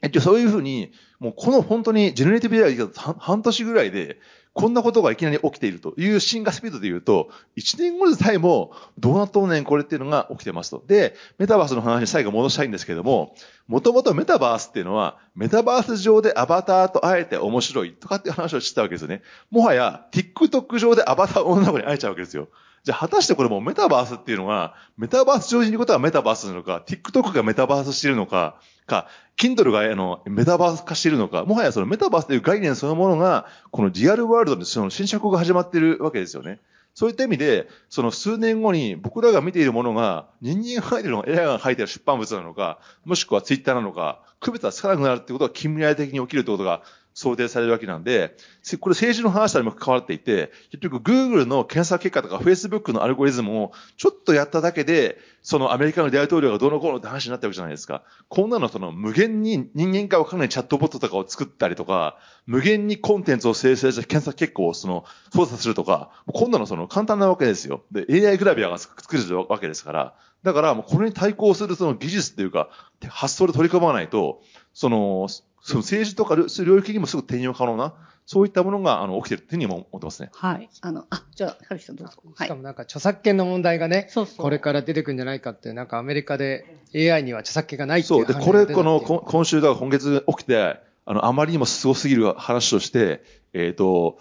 えっと、そういうふうに、もうこの本当にジェネレティブ AI が半年ぐらいで、こんなことがいきなり起きているという進化スピードで言うと、1年後でさえも、どうなっとんねんこれっていうのが起きてますと。で、メタバースの話に最後戻したいんですけども、もともとメタバースっていうのは、メタバース上でアバターと会えて面白いとかっていう話をしてたわけですよね。もはや、TikTok 上でアバター女の子に会えちゃうわけですよ。じゃあ果たしてこれもメタバースっていうのは、メタバース上にいることがメタバースなのか、TikTok がメタバースしているのか、か、Kindle があのメタバース化しているのか、もはやそのメタバースという概念そのものが、このリアルワールドでその侵食が始まっているわけですよね。そういった意味で、その数年後に僕らが見ているものが、人間が書いてるのか、AI が書いてる出版物なのか、もしくは Twitter なのか、区別がつかなくなるってことが近未来的に起きるってことが想定されるわけなんで、これ政治の話とも関わっていて、結局 Google の検索結果とか Facebook のアルゴリズムをちょっとやっただけで、そのアメリカの大統領がどうのこうのって話になってるわけじゃないですか。こんなのその無限に人間かわからないチャットボットとかを作ったりとか、無限にコンテンツを生成した検索結果をその操作するとか、こんなのその簡単なわけですよ。で、AI グラビアが作れるわけですから。だからもうこれに対抗するその技術っていうか、発想で取り組まないと、その、その政治とか領域にもすぐ転用可能な、そういったものがあの起きてるっていうふうにも思ってますね。はい。あの、あ、じゃあ、はるきさんどうぞ。はいしか。もなんか著作権の問題がね、そうそうこれから出てくるんじゃないかって、なんかアメリカで AI には著作権がないっていそうう。で、判これ、この、こ今週だ今月起きて、あの、あまりにもすごすぎる話として、えっ、と、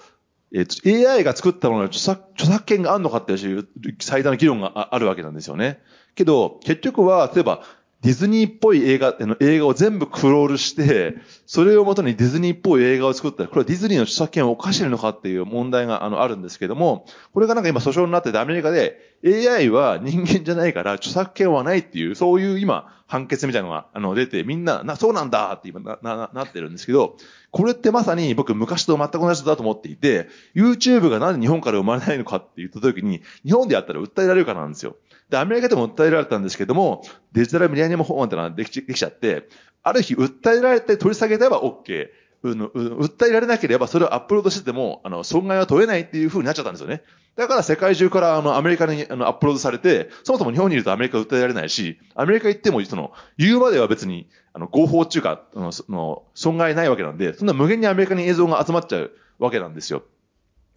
えっ、と、AI が作ったものに著作著作権があるのかっていう最大の議論がああるわけなんですよね。けど、結局は、例えば、ディズニーっぽい映画、あの映画を全部クロールして、それをもとにディズニーっぽい映画を作ったら、これはディズニーの著作権を犯してるのかっていう問題があのあるんですけども、これがなんか今訴訟になっててアメリカで AI は人間じゃないから著作権はないっていう、そういう今判決みたいなのがあの出て、みんな、な、そうなんだって今な、な、なってるんですけど、これってまさに僕昔と全く同じだと思っていて、YouTube がなんで日本から生まれないのかって言った時に、日本でやったら訴えられるかなんですよ。で、アメリカでも訴えられたんですけども、デジタルミレニアム法案ってのはできできちゃって、ある日訴えられて取り下げれば OK。うのう訴えられなければそれをアップロードしてても、あの、損害は問えないっていう風になっちゃったんですよね。だから世界中からあの、アメリカにあの、アップロードされて、そもそも日本にいるとアメリカ訴えられないし、アメリカ行っても、その、言うまでは別に、あの、合法っていうか、あの、その損害ないわけなんで、そんな無限にアメリカに映像が集まっちゃうわけなんですよ。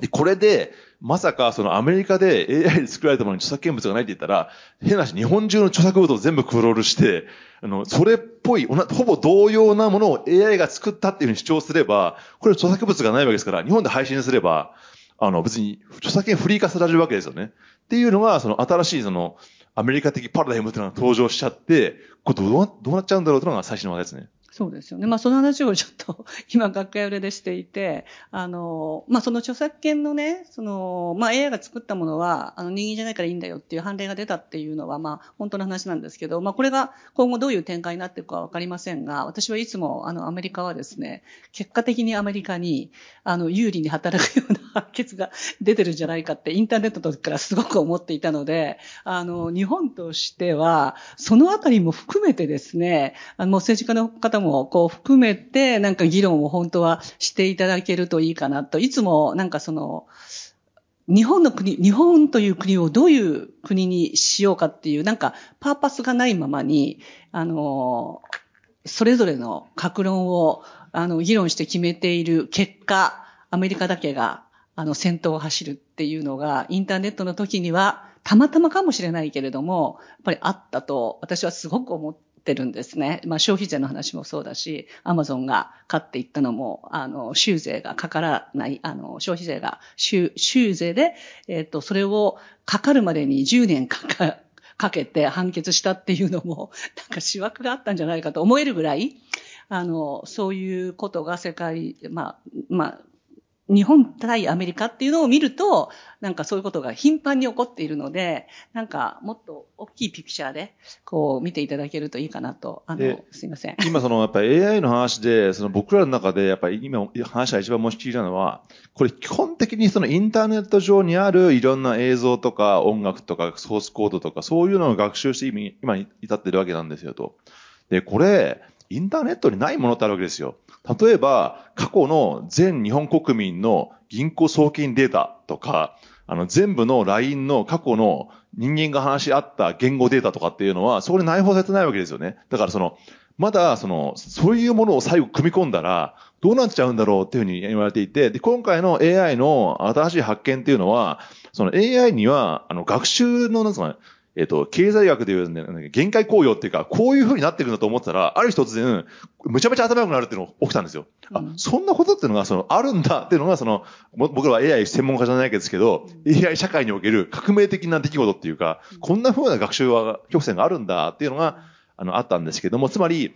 で、これで、まさかそのアメリカで AI で作られたものに著作権物がないって言ったら、変な話、日本中の著作物を全部クロールして、あの、それっぽい、ほぼ同様なものを AI が作ったっていうふうに主張すれば、これ著作物がないわけですから、日本で配信すれば、あの、別に著作権フリー化されるわけですよね。っていうのが、その新しいその、アメリカ的パラダイムっていうのが登場しちゃって、これどうどうなっちゃうんだろうというのが最新の話ですね。そうですよね。まあ、その話をちょっと、今、学会裏でしていて、あの、まあ、その著作権のね、その、まあ、AI が作ったものは、あの、人間じゃないからいいんだよっていう判例が出たっていうのは、まあ、本当の話なんですけど、まあ、これが今後どういう展開になっていくかわかりませんが、私はいつも、あの、アメリカはですね、結果的にアメリカに、あの、有利に働くような判決が出てるんじゃないかって、インターネットの時からすごく思っていたので、あの、日本としては、そのあたりも含めてですね、あの、政治家の方も、こう、含めて、なんか議論を本当はしていただけるといいかなと、いつも、なんかその、日本の国、日本という国をどういう国にしようかっていう、なんか、パーパスがないままに、あの、それぞれの格論を、あの、議論して決めている結果、アメリカだけが、あの、先頭を走るっていうのが、インターネットの時には、たまたまかもしれないけれども、やっぱりあったと、私はすごく思っててるんですね。まあ、消費税の話もそうだし、アマゾンが買っていったのも、あの、州税がかからない、あの、消費税が州、州税で、えっ、と、それをかかるまでに10年かか、かけて判決したっていうのも、なんか思惑があったんじゃないかと思えるぐらい、あの、そういうことが世界、まあ、まあ、日本対アメリカっていうのを見ると、なんかそういうことが頻繁に起こっているので、なんかもっと大きいピクチャーで、こう見ていただけるといいかなと、あので、すいません。今そのやっぱり AI の話で、その僕らの中でやっぱり今話が一番申し聞いたのは、これ基本的にそのインターネット上にあるいろんな映像とか音楽とかソースコードとかそういうのを学習して今今に至ってるわけなんですよと。で、これ、インターネットにないものってあるわけですよ。例えば、過去の全日本国民の銀行送金データとか、あの、全部の LINE の過去の人間が話し合った言語データとかっていうのは、そこに内包されてないわけですよね。だからその、まだ、その、そういうものを最後組み込んだら、どうなっちゃうんだろうっていうふうに言われていて、で、今回の AI の新しい発見っていうのは、その AI には、あの、学習の、なんつうか、えっ、と、経済学でいう、ね、限界効用っていうか、こういう風になってるんだと思ってたら、ある日突然、むちゃむちゃ頭良くなるっていうのが起きたんですよ。あう、ん。そんなことっていうのが、その、あるんだっていうのが、その、も僕らは AI 専門家じゃないですけど、AI 社会における革命的な出来事っていうか、こんな風な学習は、曲線があるんだっていうのが、あの、あったんですけども、つまり、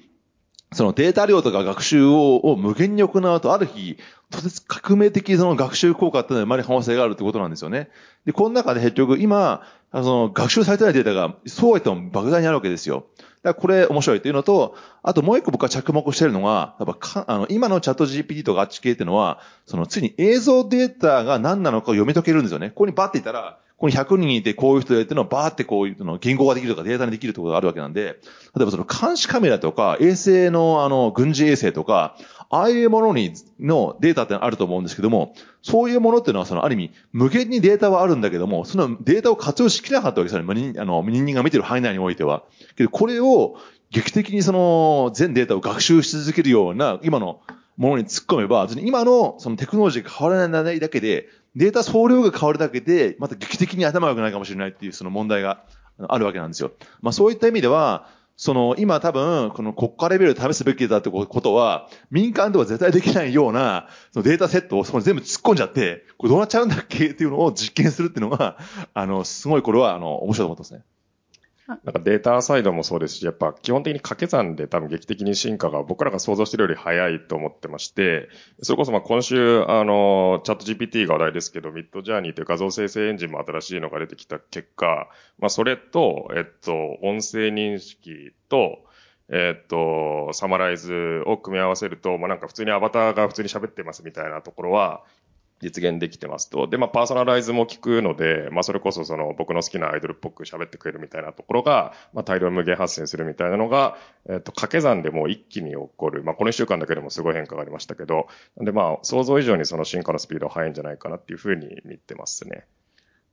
そのデータ量とか学習をを無限に行うと、ある日、とてつ革命的その学習効果っていうのが生まれる可能性があるってことなんですよね。で、この中で結局今、あの、学習されてないデータが、そうは言っても莫大にあるわけですよ。だからこれ面白いっていうのと、あともう一個僕が着目してるのが、やっぱか、あの、今のチャット GPT とかあっち系っていうのは、その、ついに映像データが何なのかを読み解けるんですよね。ここにバッていたら、ここに100人いてこういう人でっていうのをバーってこういうの言語ができるとかデータにできるってことがあるわけなんで、例えばその監視カメラとか衛星のあの軍事衛星とか、ああいうものに、のデータってあると思うんですけども、そういうものっていうのはそのある意味無限にデータはあるんだけども、そのデータを活用しきれなかったわけですよね。あの人間が見てる範囲内においては。けどこれを劇的にその全データを学習し続けるような今のものに突っ込めば、今のそのテクノロジーが変わらないだけで、データ総量が変わるだけで、また劇的に頭が良くないかもしれないっていうその問題があるわけなんですよ。まあそういった意味では、その今多分この国家レベルで試すべきだってことは、民間では絶対できないようなそのデータセットをそこに全部突っ込んじゃって、これどうなっちゃうんだっけ？っていうのを実験するっていうのが、あの、すごいこれはあの、面白いと思ってますね。なんかデータサイドもそうですし、やっぱ基本的に掛け算で多分劇的に進化が僕らが想像してるより早いと思ってまして、それこそまあ今週、あの、チャット GPT が話題ですけど、ミッドジャーニーという画像生成エンジンも新しいのが出てきた結果、まあそれと、えっと、音声認識と、えっと、サマライズを組み合わせると、まあなんか普通にアバターが普通に喋ってますみたいなところは、実現できてますと。で、まあ、パーソナライズも聞くので、まあ、それこそその僕の好きなアイドルっぽく喋ってくれるみたいなところが、まあ、大量無限発生するみたいなのが、えっと、掛け算でも一気に起こる。まあ、この一週間だけでもすごい変化がありましたけど、で、まあ、想像以上にその進化のスピードは速いんじゃないかなっていうふうに見てますね。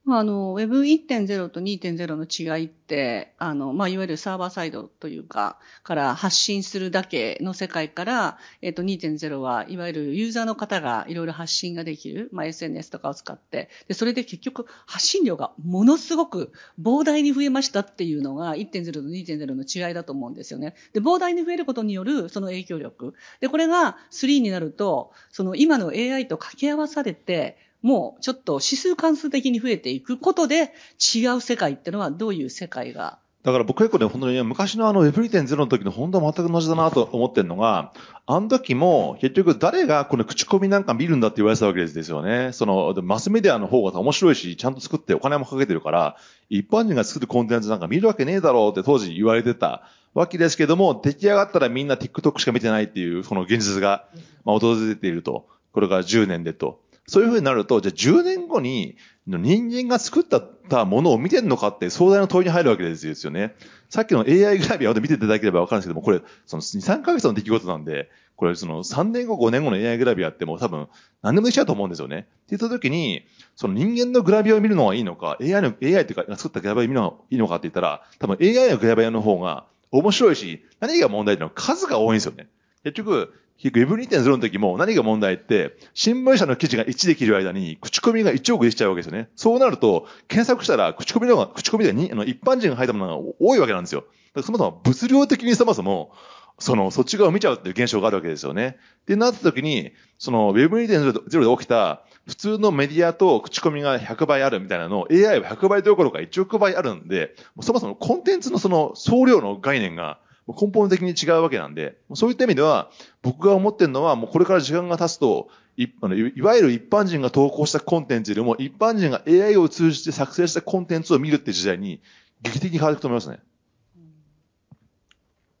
まあの、Web1.0 と2.0の違いって、あの、まあ、いわゆるサーバーサイドというか、から発信するだけの世界から、えっと、2.0は、いわゆるユーザーの方がいろいろ発信ができる、まあ、SNS とかを使って、で、それで結局、発信量がものすごく膨大に増えましたっていうのが、1.0と2.0の違いだと思うんですよね。で、膨大に増えることによる、その影響力。で、これが3になると、その今の AI と掛け合わされて、もうちょっと指数関数的に増えていくことで違う世界ってのはどういう世界がだから僕結構ね、本当に昔のあの Web2.0 の時の本当は全く同じだなと思ってるのが、あの時も結局誰がこの口コミなんか見るんだって言われてたわけですよね。その、マスメディアの方が面白いし、ちゃんと作ってお金もかけてるから、一般人が作るコンテンツなんか見るわけねえだろうって当時言われてたわけですけども、出来上がったらみんな TikTok しか見てないっていう、その現実が、まあ、訪れていると。これから10年でと。そういうふうになると、じゃあ10年後に人間が作ったものを見てるのかって壮大な問いに入るわけですよね。さっきの AI グラビアを見ていただければわかるんですけども、これ、その2、3ヶ月の出来事なんで、これその3年後、5年後の AI グラビアってもう多分何でもできちゃうと思うんですよね。って言った時に、その人間のグラビアを見るのがいいのか、AI の、AI っていうか作ったグラビアを見るのがいいのかって言ったら、多分 AI のグラビアの方が面白いし、何が問題っていうのは数が多いんですよね。結局、Web2.0 の時も何が問題って、新聞社の記事が1できる間に、口コミが1億できちゃうわけですよね。そうなると、検索したら、口コミの方が、口コミであの一般人が入ったものが多いわけなんですよ。そもそも物量的にそもそも、その、そっち側を見ちゃうっていう現象があるわけですよね。で、なった時に、その Web2.0 で起きた、普通のメディアと口コミが100倍あるみたいなのを AI は100倍どころか1億倍あるんで、そもそもコンテンツのその総量の概念が根本的に違うわけなんで、そういった意味では、僕が思ってるのは、もうこれから時間が経つと、いあのいわゆる一般人が投稿したコンテンツよりも、一般人が AI を通じて作成したコンテンツを見るって時代に、劇的に変わっていくと思いますね。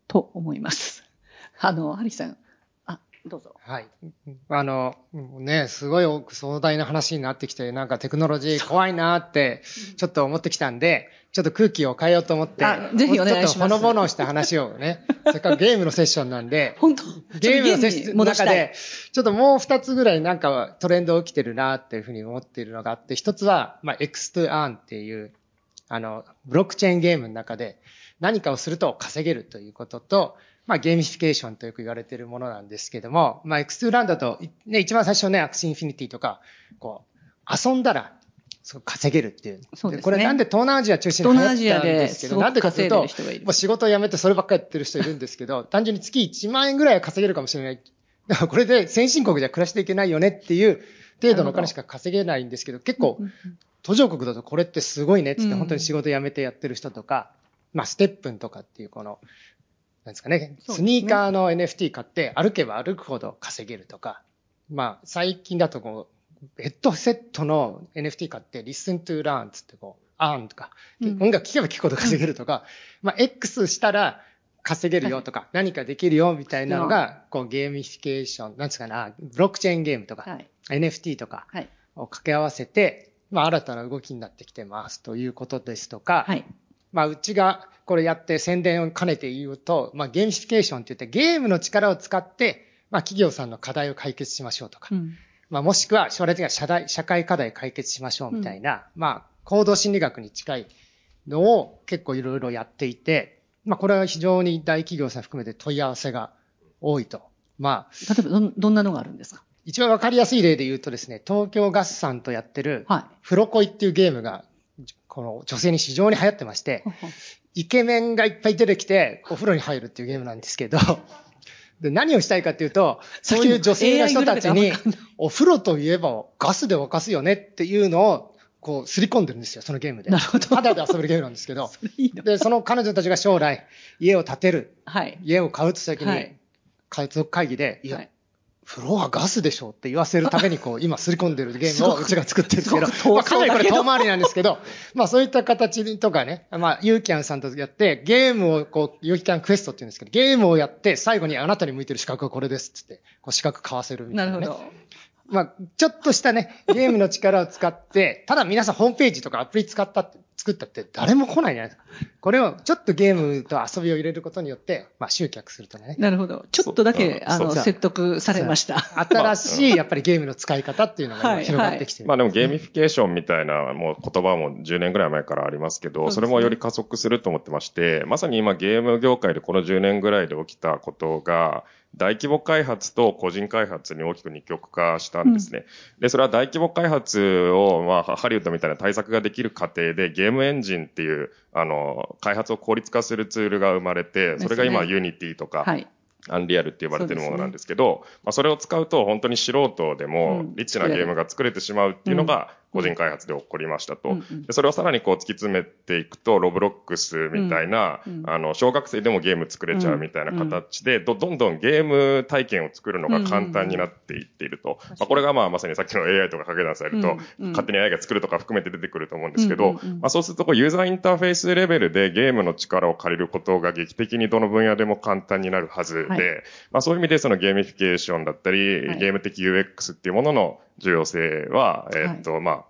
と思います。あの、ハリさん、どうぞ。はい。あの、ね、すごい壮大な話になってきて、なんかテクノロジー怖いなって、ちょっと思ってきたんで、ちょっと空気を変えようと思って、ぜひお願いします。ちょっとほのぼのした話をね、せっかくゲームのセッションなんで、本当？ゲームのセッションの中で、ちょっともう二つぐらいなんかトレンド起きてるなっていうふうに思っているのがあって、一つは、まあ、X to Earn っていう、あの、ブロックチェーンゲームの中で何かをすると稼げるということと、まあ、ゲーミフィケーションとよく言われているものなんですけども、まあ、 X to Earn だと、ね、一番最初ね、 Axie Infinity とか、こう、遊んだら、稼げるっていう。そうですね。これなんで東南アジア中心に流行ったんですけど、なんでかというと、もう仕事を辞めてそればっかりやってる人いるんですけど、単純に月1万円ぐらいは稼げるかもしれない。だからこれで先進国じゃ暮らしていけないよねっていう程度のお金しか稼げないんですけど、結構、途上国だとこれってすごいねってって本当に仕事辞めてやってる人とか、まあ、ステップンとかっていうこの、なんですかね、スニーカーの NFT 買って歩けば歩くほど稼げるとか、まあ、最近だとこう、ヘッドセットの NFT 買って listen to learn つってこう、 earn とか、音楽聴けば聴くほど稼げるとか、まあ、X したら稼げるよとか、何かできるよみたいなのが、こうゲーミフィケーション、なんですかね、ブロックチェーンゲームとか、NFT とかを掛け合わせて、まあ、新たな動きになってきてますということですとか、まあ、うちがこれやって宣伝を兼ねて言うと、まあ、ゲーミフィケーションって言ってゲームの力を使って、まあ、企業さんの課題を解決しましょうとか、うん、まあ、もしくは将来的には社題、社会課題解決しましょうみたいな、うん、まあ、行動心理学に近いのを結構いろいろやっていて、まあ、これは非常に大企業さん含めて問い合わせが多いと。まあ、例えばど、どんなのがあるんですか？一番わかりやすい例で言うとですね、東京ガスさんとやってる、フロコイっていうゲームがこの女性に非常に流行ってまして、イケメンがいっぱい出てきて、お風呂に入るっていうゲームなんですけど、で、何をしたいかっていうと、そういう女性の人たちに、お風呂といえばガスで沸かすよねっていうのを、こう、すり込んでるんですよ、そのゲームで。なるほど肌で遊べるゲームなんですけど。いいので、その彼女たちが将来、家を建てる、はい。家を買うときに、はい家族会議で、いや、はいフロアガスでしょって言わせるために、こう、今すり込んでるゲームを うちが作ってるんですけど、まあ、かなりこれ遠回りなんですけど、まあそういった形とかね、まあユーキャンさんとやって、ゲームをこう、ユーキャンクエストって言うんですけど、ゲームをやって、最後にあなたに向いてる資格はこれですっつって、こう資格買わせるみたいな、ね。ないるほど。まあ、ちょっとしたね、ゲームの力を使って、ただ皆さんホームページとかアプリ使ったって、作ったって誰も来ないじゃないですか。これをちょっとゲームと遊びを入れることによって、まあ集客するとね。なるほど。ちょっとだけ、あの、説得されました。新しいやっぱりゲームの使い方っていうのが広がってきてる。まあでもゲーミフィケーションみたいなもう言葉も10年ぐらい前からありますけど、それもより加速すると思ってまして、まさに今ゲーム業界でこの10年ぐらいで起きたことが、大規模開発と個人開発に大きく二極化したんですね。で、それは大規模開発を、まあ、ハリウッドみたいな大作ができる過程で、ゲームエンジンっていう、あの、開発を効率化するツールが生まれて、それが今、 Unity とか、はい。 Unreal って呼ばれてるものなんですけど、まあそれを使うと本当に素人でも、うん。リッチなゲームが作れてしまうっていうのが個人開発で起こりましたと。うんうん。でそれをさらにこう突き詰めていくと、 Roblox みたいな、うんうん。あの、小学生でもゲーム作れちゃうみたいな形で、どどんどんゲーム体験を作るのが簡単になっていっていると。まあこれがまあまさにさっきの AI とか掛け算されると、勝手に AI が作るとか含めて出てくると思うんですけど、まあそうするとこうユーザーインターフェースレベルでゲームの力を借りることが劇的にどの分野でも簡単になるはずで、はい。まあそういう意味でそのゲーミフィケーションだったり、はい。ゲーム的 UX っていうものの重要性は、えーっと、まあ、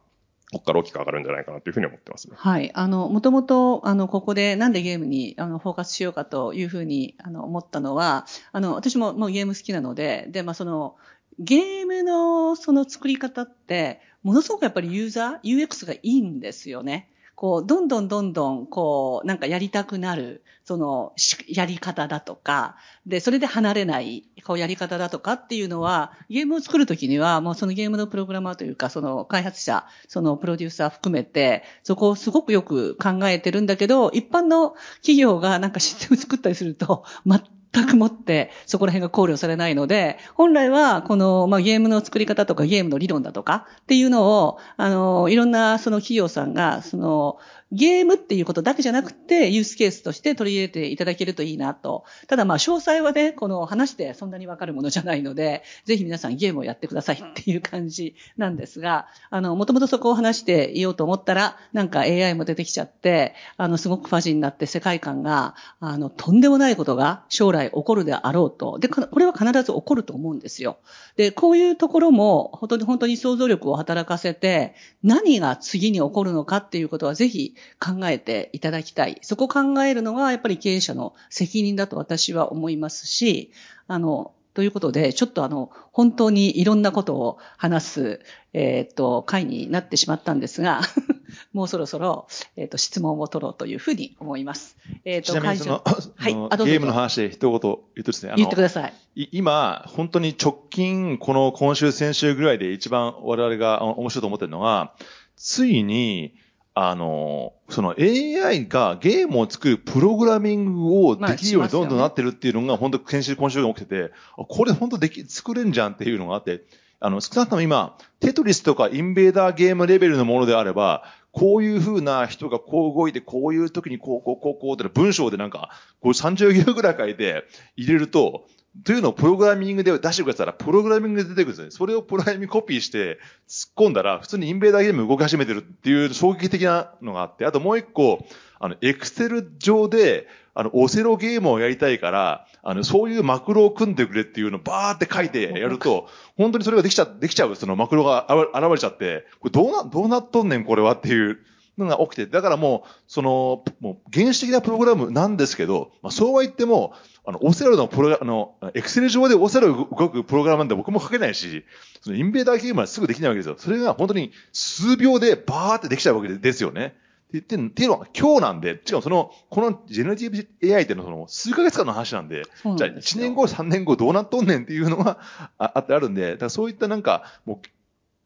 ここから大きく上がるんじゃないかなというふうに思ってますね。はい。あの、もともと、あの、ここでなんでゲームに、あの、フォーカスしようかというふうに、あの、思ったのは、あの、私ももうゲーム好きなので、で、まあ、その、ゲームのその作り方って、ものすごくやっぱりユーザー、UX がいいんですよね。こう、どんどんどんどん、こう、なんかやりたくなる、その、やり方だとか、で、それで離れない、こう、やり方だとかっていうのは、ゲームを作るときには、もうそのゲームのプログラマーというか、その開発者、そのプロデューサー含めて、そこをすごくよく考えてるんだけど、一般の企業がなんかシステム作ったりすると、全くもってそこら辺が考慮されないので、本来はこの、まあ、ゲームの作り方とかゲームの理論だとかっていうのを、あの、いろんなその企業さんが、その、ゲームっていうことだけじゃなくて、ユースケースとして取り入れていただけるといいなと。ただまあ、詳細はね、この話でそんなにわかるものじゃないので、ぜひ皆さんゲームをやってくださいっていう感じなんですが、あの、もともとそこを話していようと思ったら、なんか AI も出てきちゃって、あの、すごくファジーになって世界観が、あの、とんでもないことが将来起こるであろうと。で、これは必ず起こると思うんですよ。で、こういうところも、本当に本当に想像力を働かせて、何が次に起こるのかっていうことはぜひ考えていただきたい。そこを考えるのがやっぱり経営者の責任だと私は思いますし、あの、ということで、ちょっとあの、本当にいろんなことを話す、えっ、と、回になってしまったんですが、もうそろそろ、えっ、と、質問を取ろうというふうに思います。えっ、と、ちなみにその、はいゲームの話で一言言うとですね、あの言ってください。い今、本当に直近、この今週、先週ぐらいで一番我々があ面白いと思ってるのが、ついに、あの、その AI がゲームを作るプログラミングをできるようにどんどんなってるっていうのが、本当先週、今週が起きてて、あこれ本当でき、作れんじゃんっていうのがあって、あの、少なくとも今、テトリスとかインベーダーゲームレベルのものであれば、こういう風な人がこう動いて、こういう時にこう、こう、こう、こうって文章でなんか、こう30行ぐらい書いて入れると、というのをプログラミングで出してくれたら、プログラミングで出てくるんですね。それをプログラミングコピーして突っ込んだら、普通にインベーダーゲーム動き始めてるっていう衝撃的なのがあって、あともう一個、あの、エクセル上で、あの、オセロゲームをやりたいから、あの、そういうマクロを組んでくれっていうのをバーって書いてやると、本当にそれができちゃ、できちゃう、そのマクロが現れちゃって、これどうな、どうなっとんねん、これはっていうのが起きて、だからもう、その、もう原始的なプログラムなんですけど、まあ、そうは言っても、あの、オセロのプログラ、あの、エクセル上でオセロ動くプログラムなんて僕も書けないし、そのインベーダーゲームはすぐできないわけですよ。それが本当に数秒でバーってできちゃうわけですよね。って言ってていうのは今日なんで、しかもその、このジェネラティブ AI っていうのはその数ヶ月間の話なんで、そうじゃあ1なんですよ年後、3年後どうなっとんねんっていうのがああってあるんで、だからそういったなんか、も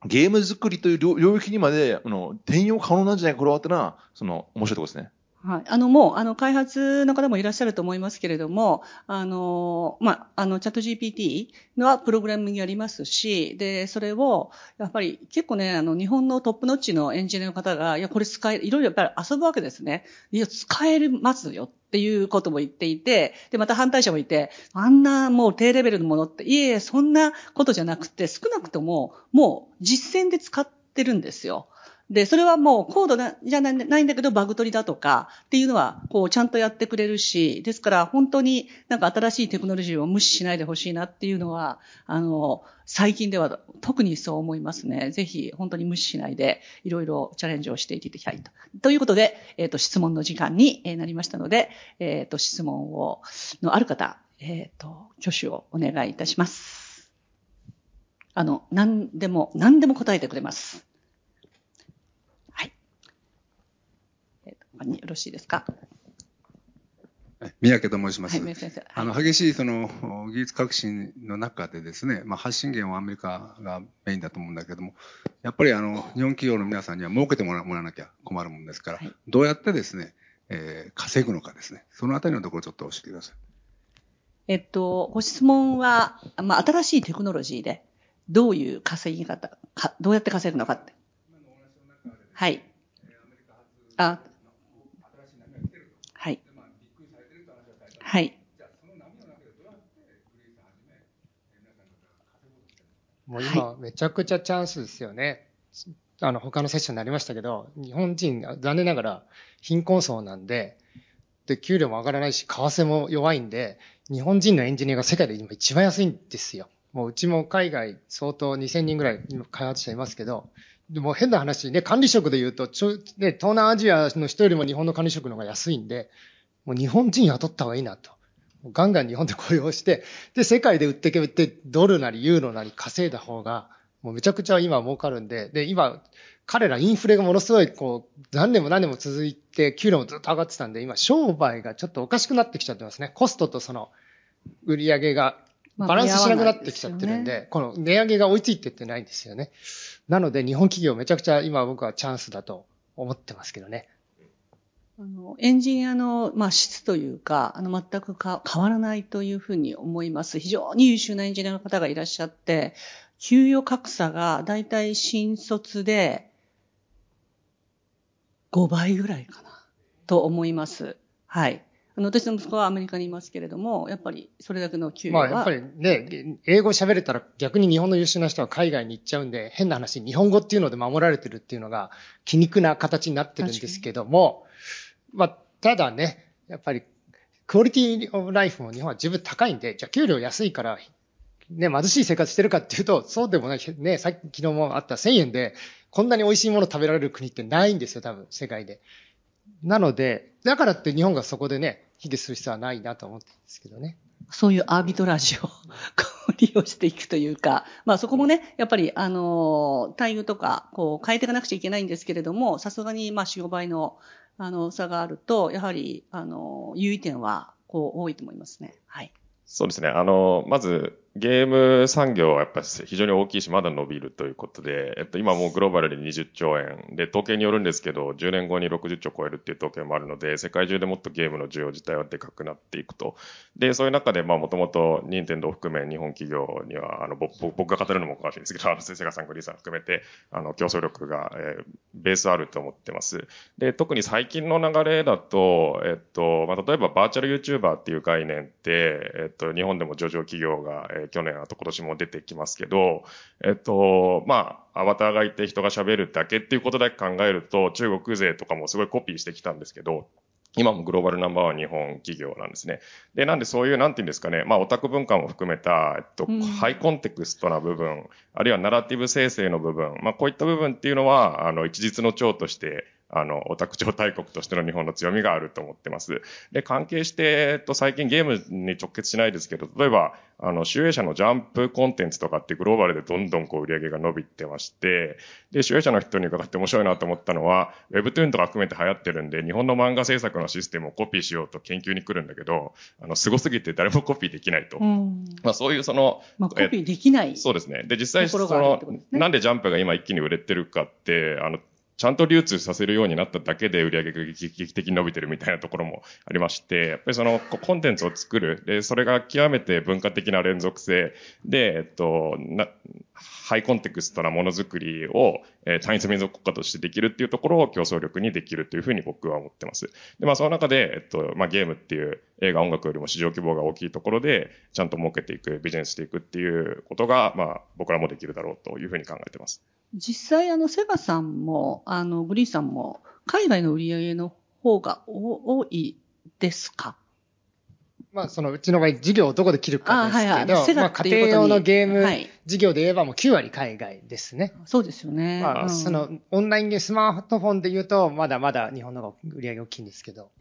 う、ゲーム作りという領領域にまで、あの、転用可能なんじゃないか、これはってのは、その、面白いところですね。はい。あの、もう、あの、開発の方もいらっしゃると思いますけれども、あの、まあ、あの、チャット GPT はプログラミングやりますし、で、それを、やっぱり結構ね、あの、日本のトップノッチのエンジニアの方が、いや、これ使え、いろいろやっぱり遊ぶわけですね。いや、使えますよっていうことも言っていて、で、また反対者もいて、あんなもう低レベルのものって、いえいえ、そんなことじゃなくて、少なくとも、もう実践で使ってるんですよ。で、それはもうコードなじゃないんだけど、バグ取りだとかっていうのは、こう、ちゃんとやってくれるし、ですから本当になんか新しいテクノロジーを無視しないでほしいなっていうのは、あの、最近では特にそう思いますね。ぜひ本当に無視しないで、いろいろチャレンジをしていきたいと。ということで、えっ、ー、と、質問の時間になりましたので、えっ、ー、と、質問を、のある方、えっ、ー、と、挙手をお願いいたします。あの、何でも、何でも答えてくれます。よろしいですか？三宅と申します。はい、先生。あの、激しいその技術革新の中でですね、まあ、発信源はアメリカがメインだと思うんだけども、やっぱりあの、日本企業の皆さんには儲けてもらわなきゃ困るもんですから、はい、どうやってですね、えー、稼ぐのかですね、そのあたりのところちょっと教えてください。えっと、ご質問は、まあ、新しいテクノロジーで、どういう稼ぎ方、かどうやって稼ぐのかって。はい。あ、はい。もう今、めちゃくちゃチャンスですよね。あの、他のセッションになりましたけど、日本人、残念ながら貧困層なんで、で、給料も上がらないし、為替も弱いんで、日本人のエンジニアが世界で今一番安いんですよ。もううちも海外相当2000人ぐらい開発者いますけど、でも変な話ね、管理職で言うと、ちょ、ね、東南アジアの人よりも日本の管理職の方が安いんで、もう日本人雇った方がいいなと。ガンガン日本で雇用して、で、世界で売ってけて、ドルなりユーロなり稼いだ方が、もうめちゃくちゃ今儲かるんで、で、今、彼らインフレがものすごい、こう、何年も何年も続いて、給料もずっと上がってたんで、今、商売がちょっとおかしくなってきちゃってますね。コストとその、売り上げが、バランスしなくなってきちゃってるんで、でね、この値上げが追いついてってないんですよね。なので、日本企業めちゃくちゃ今僕はチャンスだと思ってますけどね。あの、エンジニアの、まあ、質というか、あの、全くか変わらないというふうに思います。非常に優秀なエンジニアの方がいらっしゃって、給与格差がだいたい新卒で5倍ぐらいかな、と思います。はい。あの、私の息子はアメリカにいますけれども、やっぱりそれだけの給与は。まあ、やっぱりね、英語喋れたら逆に日本の優秀な人は海外に行っちゃうんで、変な話、日本語っていうので守られてるっていうのが皮肉な形になってるんですけども、まあ、ただね、やっぱり、クオリティオブライフも日本は十分高いんで、じゃあ給料安いから、ね、貧しい生活してるかっていうと、そうでもない。ね、さっき昨日もあった1000円で、こんなに美味しいもの食べられる国ってないんですよ、多分、世界で。なので、だからって日本がそこでね、卑下する必要はないなと思ってるんですけどね。そういうアービトラージを 利用していくというか、まあそこもね、やっぱり、あの、待遇とか、こう、変えていかなくちゃいけないんですけれども、さすがに、まあ4、5倍のあの、差があると、やはり、あの、優位点は、こう、多いと思いますね。はい。そうですね。あの、まず、ゲーム産業はやっぱり非常に大きいし、まだ伸びるということで、えっと、今もうグローバルで20兆円。で、統計によるんですけど、10年後に60兆超えるっていう統計もあるので、世界中でもっとゲームの需要自体はでかくなっていくと。で、そういう中で、まあ、もともと、任天堂含め日本企業には、あの、僕が語るのもおかしいんですけど、あの、セガさん、グリーさん含めて、あの、競争力が、えー、ベースあると思ってます。で、特に最近の流れだと、えっと、まあ、例えばバーチャル YouTuber っていう概念って、えっと、日本でも上場企業が、えー、去年、あと今年もも出てきますけど、えっと、まあ、アバターがいて人が喋るだけっていうことだけ考えると、中国勢とかもすごいコピーしてきたんですけど、今もグローバルナンバーは日本企業なんですね。で、なんでそういう、なんていうんですかね、まあ、オタク文化も含めた、えっと、うん、ハイコンテクストな部分、あるいはナラティブ生成の部分、まあ、こういった部分っていうのは、あの、一日の長として、あの、オタク超大国としての日本の強みがあると思ってます。で、関係して、えっと、最近ゲームに直結しないですけど、例えば、あの、集英社のジャンプコンテンツとかってグローバルでどんどんこう売り上げが伸びてまして、で、集英社の人に伺って面白いなと思ったのは、Webtoon とか含めて流行ってるんで、日本の漫画制作のシステムをコピーしようと研究に来るんだけど、あの、凄すぎて誰もコピーできないと。まあ、そういうその、まあ、コピーできない。そうですね。で、実際、その、なんでジャンプが今一気に売れてるかって、あの、ちゃんと流通させるようになっただけで売り上げが劇的に伸びてるみたいなところもありまして、やっぱりそのコンテンツを作る、で、それが極めて文化的な連続性で、えっと、な、ハイコンテクストなものづくりを、えー、単一民族国家としてできるっていうところを競争力にできるというふうに僕は思ってます。で、まあその中で、えっと、まあゲームっていう映画音楽よりも市場規模が大きいところで、ちゃんと儲けていく、ビジネスしていくっていうことが、まあ僕らもできるだろうというふうに考えてます。実際あの、セガさんも、あの、グリーさんも、海外の売り上げの方が多いですか？まあ、そのうちの場合、事業をどこで切るかですけど、はいはい、まあ、家庭用のゲーム事業で言えばもう9割海外ですね。そうですよね。まあ、うん、その、オンラインゲーム、スマートフォンで言うと、まだまだ日本の方が売り上げ大きいんですけど。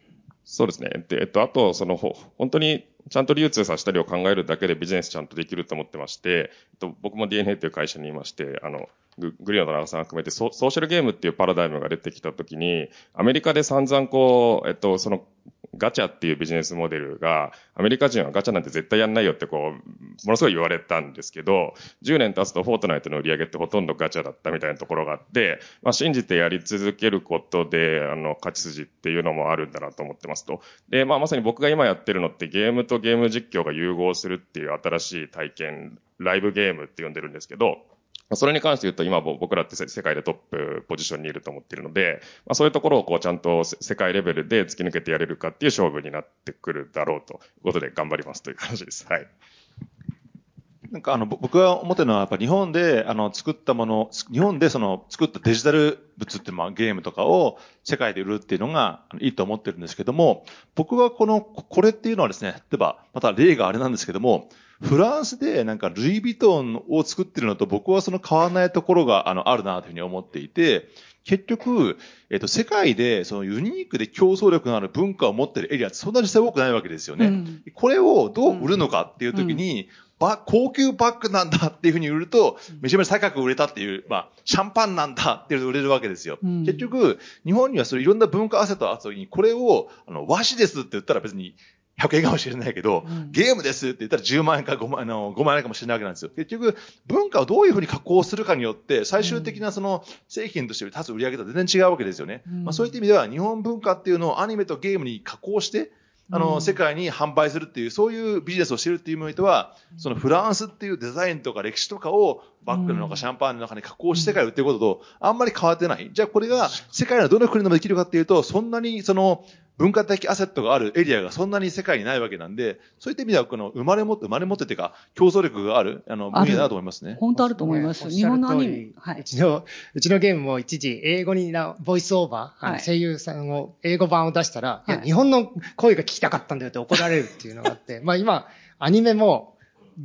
そうですね。で、えっと、あと、その、本当に、ちゃんと流通させたりを考えるだけでビジネスちゃんとできると思ってまして、えっと、僕も DNA という会社にいまして、あの、グリオの長さん含めてソ、ソーシャルゲームっていうパラダイムが出てきたときに、アメリカで散々こう、えっと、その、ガチャっていうビジネスモデルが、アメリカ人はガチャなんて絶対やんないよってこう、ものすごい言われたんですけど、10年経つとフォートナイトの売り上げってほとんどガチャだったみたいなところがあって、まあ信じてやり続けることで、あの、勝ち筋っていうのもあるんだなと思ってますと。で、まあまさに僕が今やってるのってゲームとゲーム実況が融合するっていう新しい体験、ライブゲームって呼んでるんですけど、それに関して言うと今僕らって世界でトップポジションにいると思っているので、まあ、そういうところをこうちゃんと世界レベルで突き抜けてやれるかっていう勝負になってくるだろうということで頑張りますという 感じです。はい。なんかあの、僕が思ってるのは、やっぱ日本で、あの、作ったもの、日本でその、作ったデジタル物って、まあ、ゲームとかを世界で売るっていうのがいいと思ってるんですけども、僕はこの、これっていうのはですね、例えば、また例があれなんですけども、フランスでなんかルイ・ヴィトンを作ってるのと僕はその変わらないところがあのあるなというふうに思っていて、結局、えっと、世界でそのユニークで競争力のある文化を持ってるエリアってそんなに多くないわけですよね。うん、これをどう売るのかっていう時に、ば、高級バッグなんだっていうふうに売ると、めちゃめちゃ高く売れたっていう、まあ、シャンパンなんだっていうの売れるわけですよ。うん、結局、日本にはそういういろんな文化アセットがあった時に、これを、あの、和紙ですって言ったら別に100円かもしれないけど、うん、ゲームですって言ったら10万円か5万あの5万円かもしれないわけなんですよ。結局、文化をどういうふうに加工するかによって、最終的なその製品として立つ売り上げと全然違うわけですよね。うん、まあ、そういった意味では、日本文化っていうのをアニメとゲームに加工して、あの、世界に販売するっていう、そういうビジネスをしてるっていう意味では、そのフランスっていうデザインとか歴史とかをバッグの中、シャンパンの中に加工して世界を売っていくことと、あんまり変わってない。じゃあこれが世界のどの国でもできるかっていうと、そんなにその、文化的アセットがあるエリアがそんなに世界にないわけなんで、そういった意味では、この生まれ持って、生まれ持ってっていうか、競争力がある、あの、分野だと思いますね。本当あると思います。日本のアニメ。はい。うちの、うちのゲームも一時、英語にな、ボイスオーバー、はい、声優さんを、英語版を出したら、はい、いや、日本の声が聞きたかったんだよって怒られるっていうのがあって、まあ今、アニメも、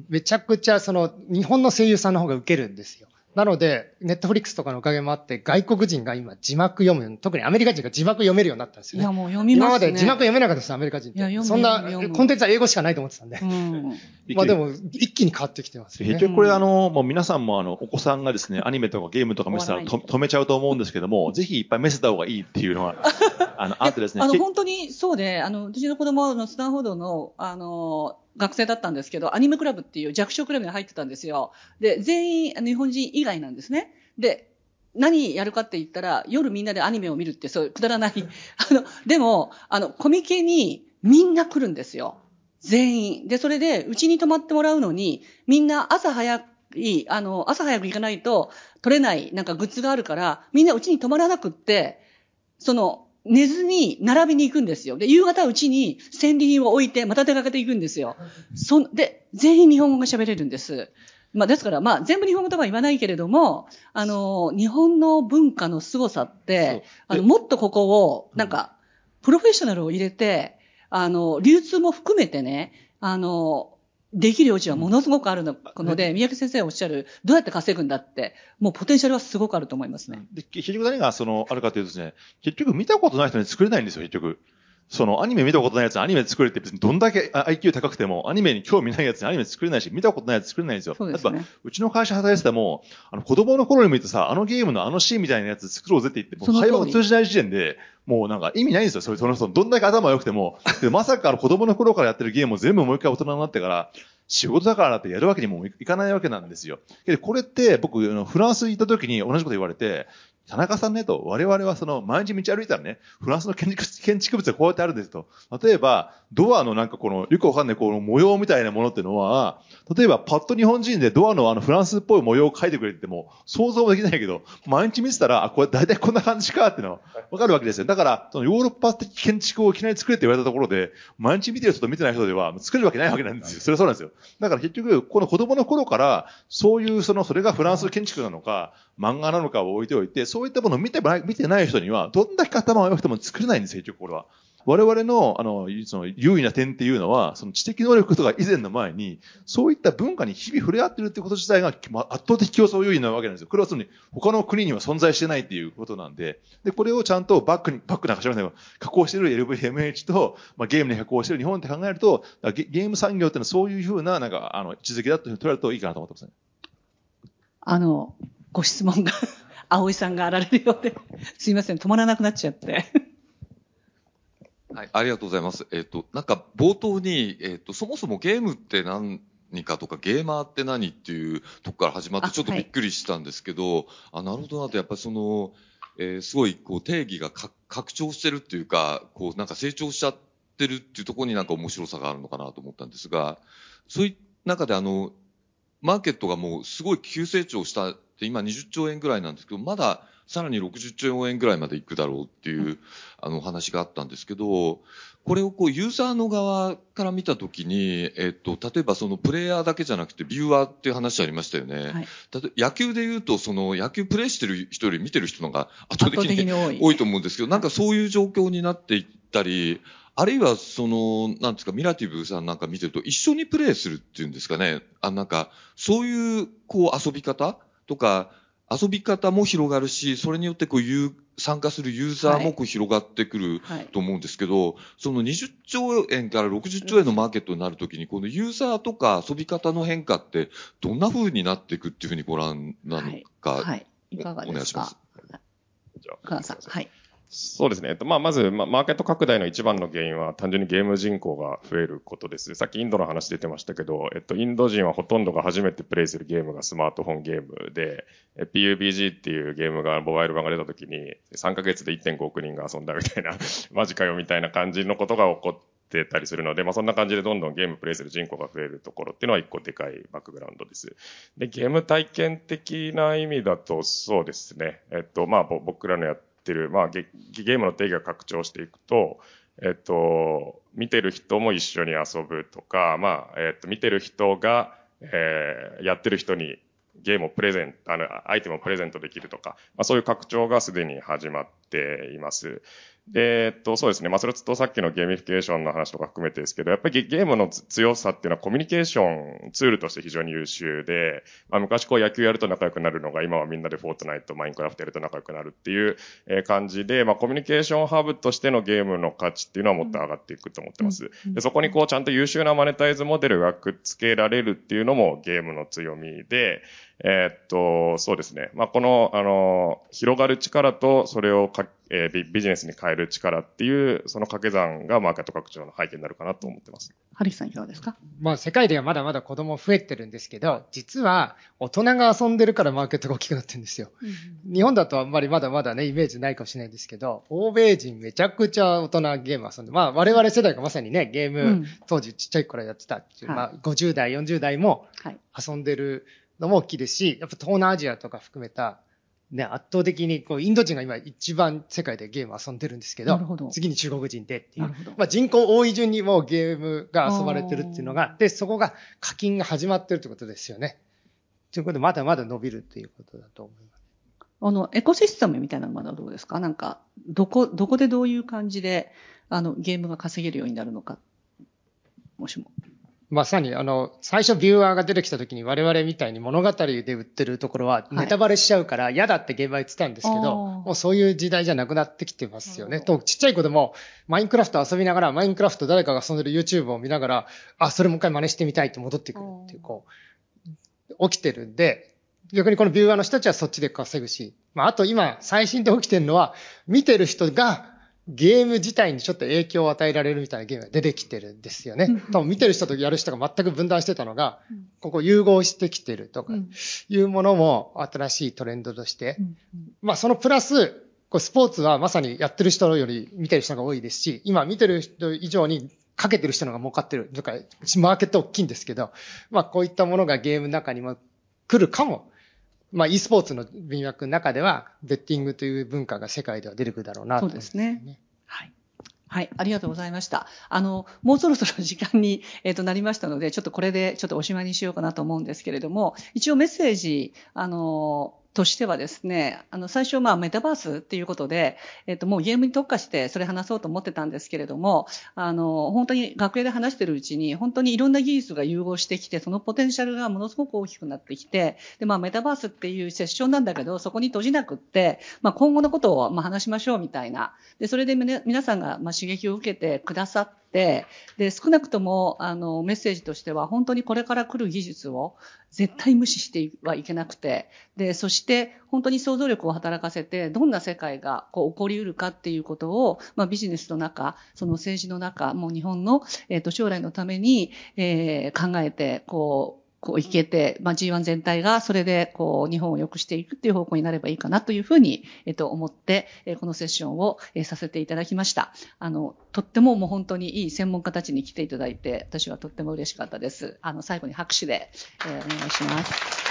めちゃくちゃその、日本の声優さんの方が受けるんですよ。なので、ネットフリックスとかのおかげもあって、外国人が今字幕読む、特にアメリカ人が字幕読めるようになったんですよね。いや、もう読みますね。今まで字幕読めなかったです、アメリカ人って。いや、読む。そんな、コンテンツは英語しかないと思ってたんで。うん、まあでも、一気に変わってきてますね。結局これあの、もう皆さんもあの、お子さんがですね、アニメとかゲームとか見せたら止めちゃうと思うんですけども、ぜひいっぱい見せた方がいいっていうのは、あの、あってですね。あの、本当にそうで、あの、うちの子供のスタンフォードの、あの、学生だったんですけど、アニメクラブっていう弱小クラブに入ってたんですよ。で、全員日本人以外なんですね。で、何やるかって言ったら、夜みんなでアニメを見るって、そう、くだらない。あの、でも、あの、コミケにみんな来るんですよ。全員。で、それで、うちに泊まってもらうのに、みんな朝早い、あの、朝早く行かないと取れないなんかグッズがあるから、みんなうちに泊まらなくって、その、寝ずに並びに行くんですよ。で、夕方うちに戦利品を置いて、また出かけていくんですよ。そで、全員日本語が喋れるんです。まあ、ですから、まあ、全部日本語とは言わないけれども、あの、日本の文化の凄さって、あの、もっとここを、なんか、プロフェッショナルを入れて、あの、流通も含めてね、あの、できる余地はものすごくあるのので、宮城先生おっしゃる、どうやって稼ぐんだって、もうポテンシャルはすごくあると思いますね。で、結局何がその、あるかというとですね、結局見たことない人に作れないんですよ、結局。そのアニメ見たことないやつアニメ作れって別にどんだけ IQ 高くてもアニメに興味ないやつにアニメ作れないし、見たことないやつ作れないんですよ。そうですね。やっぱ、うちの会社働いてても、あの子供の頃に見てさ、あのゲームのあのシーンみたいなやつ作ろうぜって言って、もう会話が通じない時点で、もうなんか意味ないんですよ。それその人、どんだけ頭良くても。で まさかあの子供の頃からやってるゲームを全部もう一回大人になってから、仕事だからってやるわけにもいかないわけなんですよ。けどこれって僕、フランス行った時に同じこと言われて、田中さんねと、我々はその、毎日道歩いたらね、フランスの建築建築物がこうやってあるんですと。例えば、ドアのなんかこの、よくわかんないこの模様みたいなものっていうのは、例えばパッと日本人でドアのあのフランスっぽい模様を描いてくれても、想像もできないけど、毎日見てたら、あ、これ大体こんな感じかっていうのはわかるわけですよ。だから、そのヨーロッパ的建築をいきなり作れって言われたところで、毎日見てる人と見てない人では作れるわけないわけなんですよ。それはそうなんですよ。だから結局、この子供の頃から、そういうその、それがフランス建築なのか、漫画なのかを置いておいて、そういったものを見て見てない人には、どんだけ頭を良くても作れないんですよ、結局これは。我々の、あの、その、優位な点っていうのは、その知的能力とか以前の前に、そういった文化に日々触れ合ってるってこと自体が、まあ、圧倒的競争優位なわけなんですよ。これはその、他の国には存在してないっていうことなんで、で、これをちゃんとバックに、バックなんか知らないけど、加工してる LVMH と、まあ、ゲームに加工してる日本って考えると、ゲゲーム産業ってのはそういうふうな、なんか、あの、位置づけだという取られるといいかなと思ってますね。あの、ご質問が葵さんがあられるようで、すいません、止まらなくなっちゃって。はい、ありがとうございます。えっ、ー、と、なんか冒頭に、えっ、ー、と、そもそもゲームって何かとか、ゲーマーって何っていうとこから始まって、ちょっとびっくりしたんですけど、あはい、あなるほどなと、やっぱりその、えー、すごい、こう、定義が拡張してるっていうか、こう、なんか成長しちゃってるっていうところになんか面白さがあるのかなと思ったんですが、そういう中であの、マーケットがもうすごい急成長したって今20兆円ぐらいなんですけど、まださらに60兆円ぐらいまでいくだろうっていう、あの話があったんですけど、これをこうユーザーの側から見たときに、えっと、例えばそのプレイヤーだけじゃなくてビューワーっていう話ありましたよね。はい、例え野球で言うと、その野球プレイしてる人より見てる人のが圧倒的に多いと思うんですけど、なんかそういう状況になっていったり、あるいは、その、なんですか、ミラティブさんなんか見てると、一緒にプレイするっていうんですかね。あ、なんか、そういう、こう、遊び方とか、遊び方も広がるし、それによってこういう参加するユーザーもこう広がってくると思うんですけど、はい、その20兆円から60兆円のマーケットになるときに、このユーザーとか遊び方の変化ってどんな風になっていくっていうふうにご覧なのか、はい、はい、いかがですか？お願いします。じゃあ、さん、はい。そうですね。えっと、まあ、まず、まあ、マーケット拡大の一番の原因は単純にゲーム人口が増えることです。さっきインドの話出てましたけど、えっと、インド人はほとんどが初めてプレイするゲームがスマートフォンゲームで、PUBG っていうゲームが、モバイル版が出た時に、3ヶ月で1.5億人が遊んだみたいな、マジかよみたいな感じのことが起こってたりするので、まあ、そんな感じでどんどんゲームプレイする人口が増えるところっていうのは一個でかいバックグラウンドです。で、ゲーム体験的な意味だと、そうですね。えっと、まあ、僕らのやってってる、まあゲ、ゲームの定義が拡張していくと、えっと、見てる人も一緒に遊ぶとか、まあ、えっと、見てる人が、えー、やってる人にゲームをプレゼント、あの、アイテムをプレゼントできるとか、まあ、そういう拡張がすでに始まってています。で、えっと、そうですね。まあ、それとさっきのゲーミフィケーションの話とか含めてですけど、やっぱりゲームの強さっていうのはコミュニケーションツールとして非常に優秀で、まあ、昔こう野球やると仲良くなるのが、今はみんなで Fortnite、Minecraft やると仲良くなるっていう感じで、まあ、コミュニケーションハブとしてのゲームの価値っていうのはもっと上がっていくと思ってます。で、そこにこうちゃんと優秀なマネタイズモデルがくっつけられるっていうのもゲームの強みで、えー、っと、そうですね。まあ、この、あの、広がる力と、それをか、えー、ビジネスに変える力っていう、その掛け算がマーケット拡張の背景になるかなと思ってます。ハリーさんいかがですか？まあ、世界ではまだまだ子供増えてるんですけど、実は大人が遊んでるからマーケットが大きくなってるんですよ。うん、日本だとあんまりまだまだね、イメージないかもしれないんですけど、欧米人めちゃくちゃ大人ゲーム遊んで、まあ、我々世代がまさにね、ゲーム、うん、当時ちっちゃい頃やってたっていう、まあ、50代、40代も遊んでる、はいのも大きいですし、やっぱ東南アジアとか含めた、ね、圧倒的にこうインド人が今一番世界でゲーム遊んでるんですけど、ど次に中国人でっていう、まあ、人口多い順にもうゲームが遊ばれてるっていうのが、で、そこが課金が始まってるってことですよね。ということで、まだまだ伸びるっていうことだと思います。あの、エコシステムみたいなのまだどうですか？なんか、どこ、どこでどういう感じで、あの、ゲームが稼げるようになるのか、もしも。まさに、あの、最初ビューアーが出てきた時に我々みたいに物語で売ってるところはネタバレしちゃうから嫌だって現場言ってたんですけど、はい、もうそういう時代じゃなくなってきてますよね。と、ちっちゃい子でもマインクラフト遊びながら、マインクラフト誰かが遊んでる YouTube を見ながら、あ、それもう一回真似してみたいって戻ってくるっていう、こう、起きてるんで、逆にこのビューアーの人たちはそっちで稼ぐし、まあ、あと今、最新で起きてるのは、見てる人がゲーム自体にちょっと影響を与えられるみたいなゲームが出てきてるんですよね。多分見てる人とやる人が全く分断してたのが、ここ融合してきてるとか、いうものも新しいトレンドとして、まあそのプラス、こスポーツはまさにやってる人より見てる人が多いですし、今見てる人以上にかけてる人のが儲かってる。とか、マーケット大きいんですけど、まあこういったものがゲームの中にも来るかもまあ、e スポーツの文脈の中では、ベッティングという文化が世界では出てくるだろうなと、ね、そうですね。はい。はい、ありがとうございました。あの、もうそろそろ時間に、え、ー、と、なりましたので、ちょっとこれでちょっとおしまいにしようかなと思うんですけれども、一応メッセージ、あの、としてはですね、あの、最初、まあ、メタバースっていうことで、えっと、もうゲームに特化してそれ話そうと思ってたんですけれども、あの、本当に学園で話してるうちに、本当にいろんな技術が融合してきて、そのポテンシャルがものすごく大きくなってきて、で、まあ、メタバースっていうセッションなんだけど、そこに閉じなくって、まあ、今後のことを、まあ、話しましょうみたいな。で、それで皆さんが、まあ、刺激を受けてくださって、で、少なくとも、あの、メッセージとしては、本当にこれから来る技術を絶対無視してはいけなくて、で、そして本当に想像力を働かせて、どんな世界がこう起こりうるかっていうことを、まあビジネスの中、その政治の中、もう日本の、えっ、ー、と、将来のために、えー、考えて、こう、こういけて、まあ、G1 全体がそれでこう日本を良くしていくっていう方向になればいいかなというふうに、えっと、思って、えこのセッションを、えさせていただきました。あの、とってももう本当にいい専門家たちに来ていただいて、私はとっても嬉しかったです。あの、最後に拍手で、え、お願いします。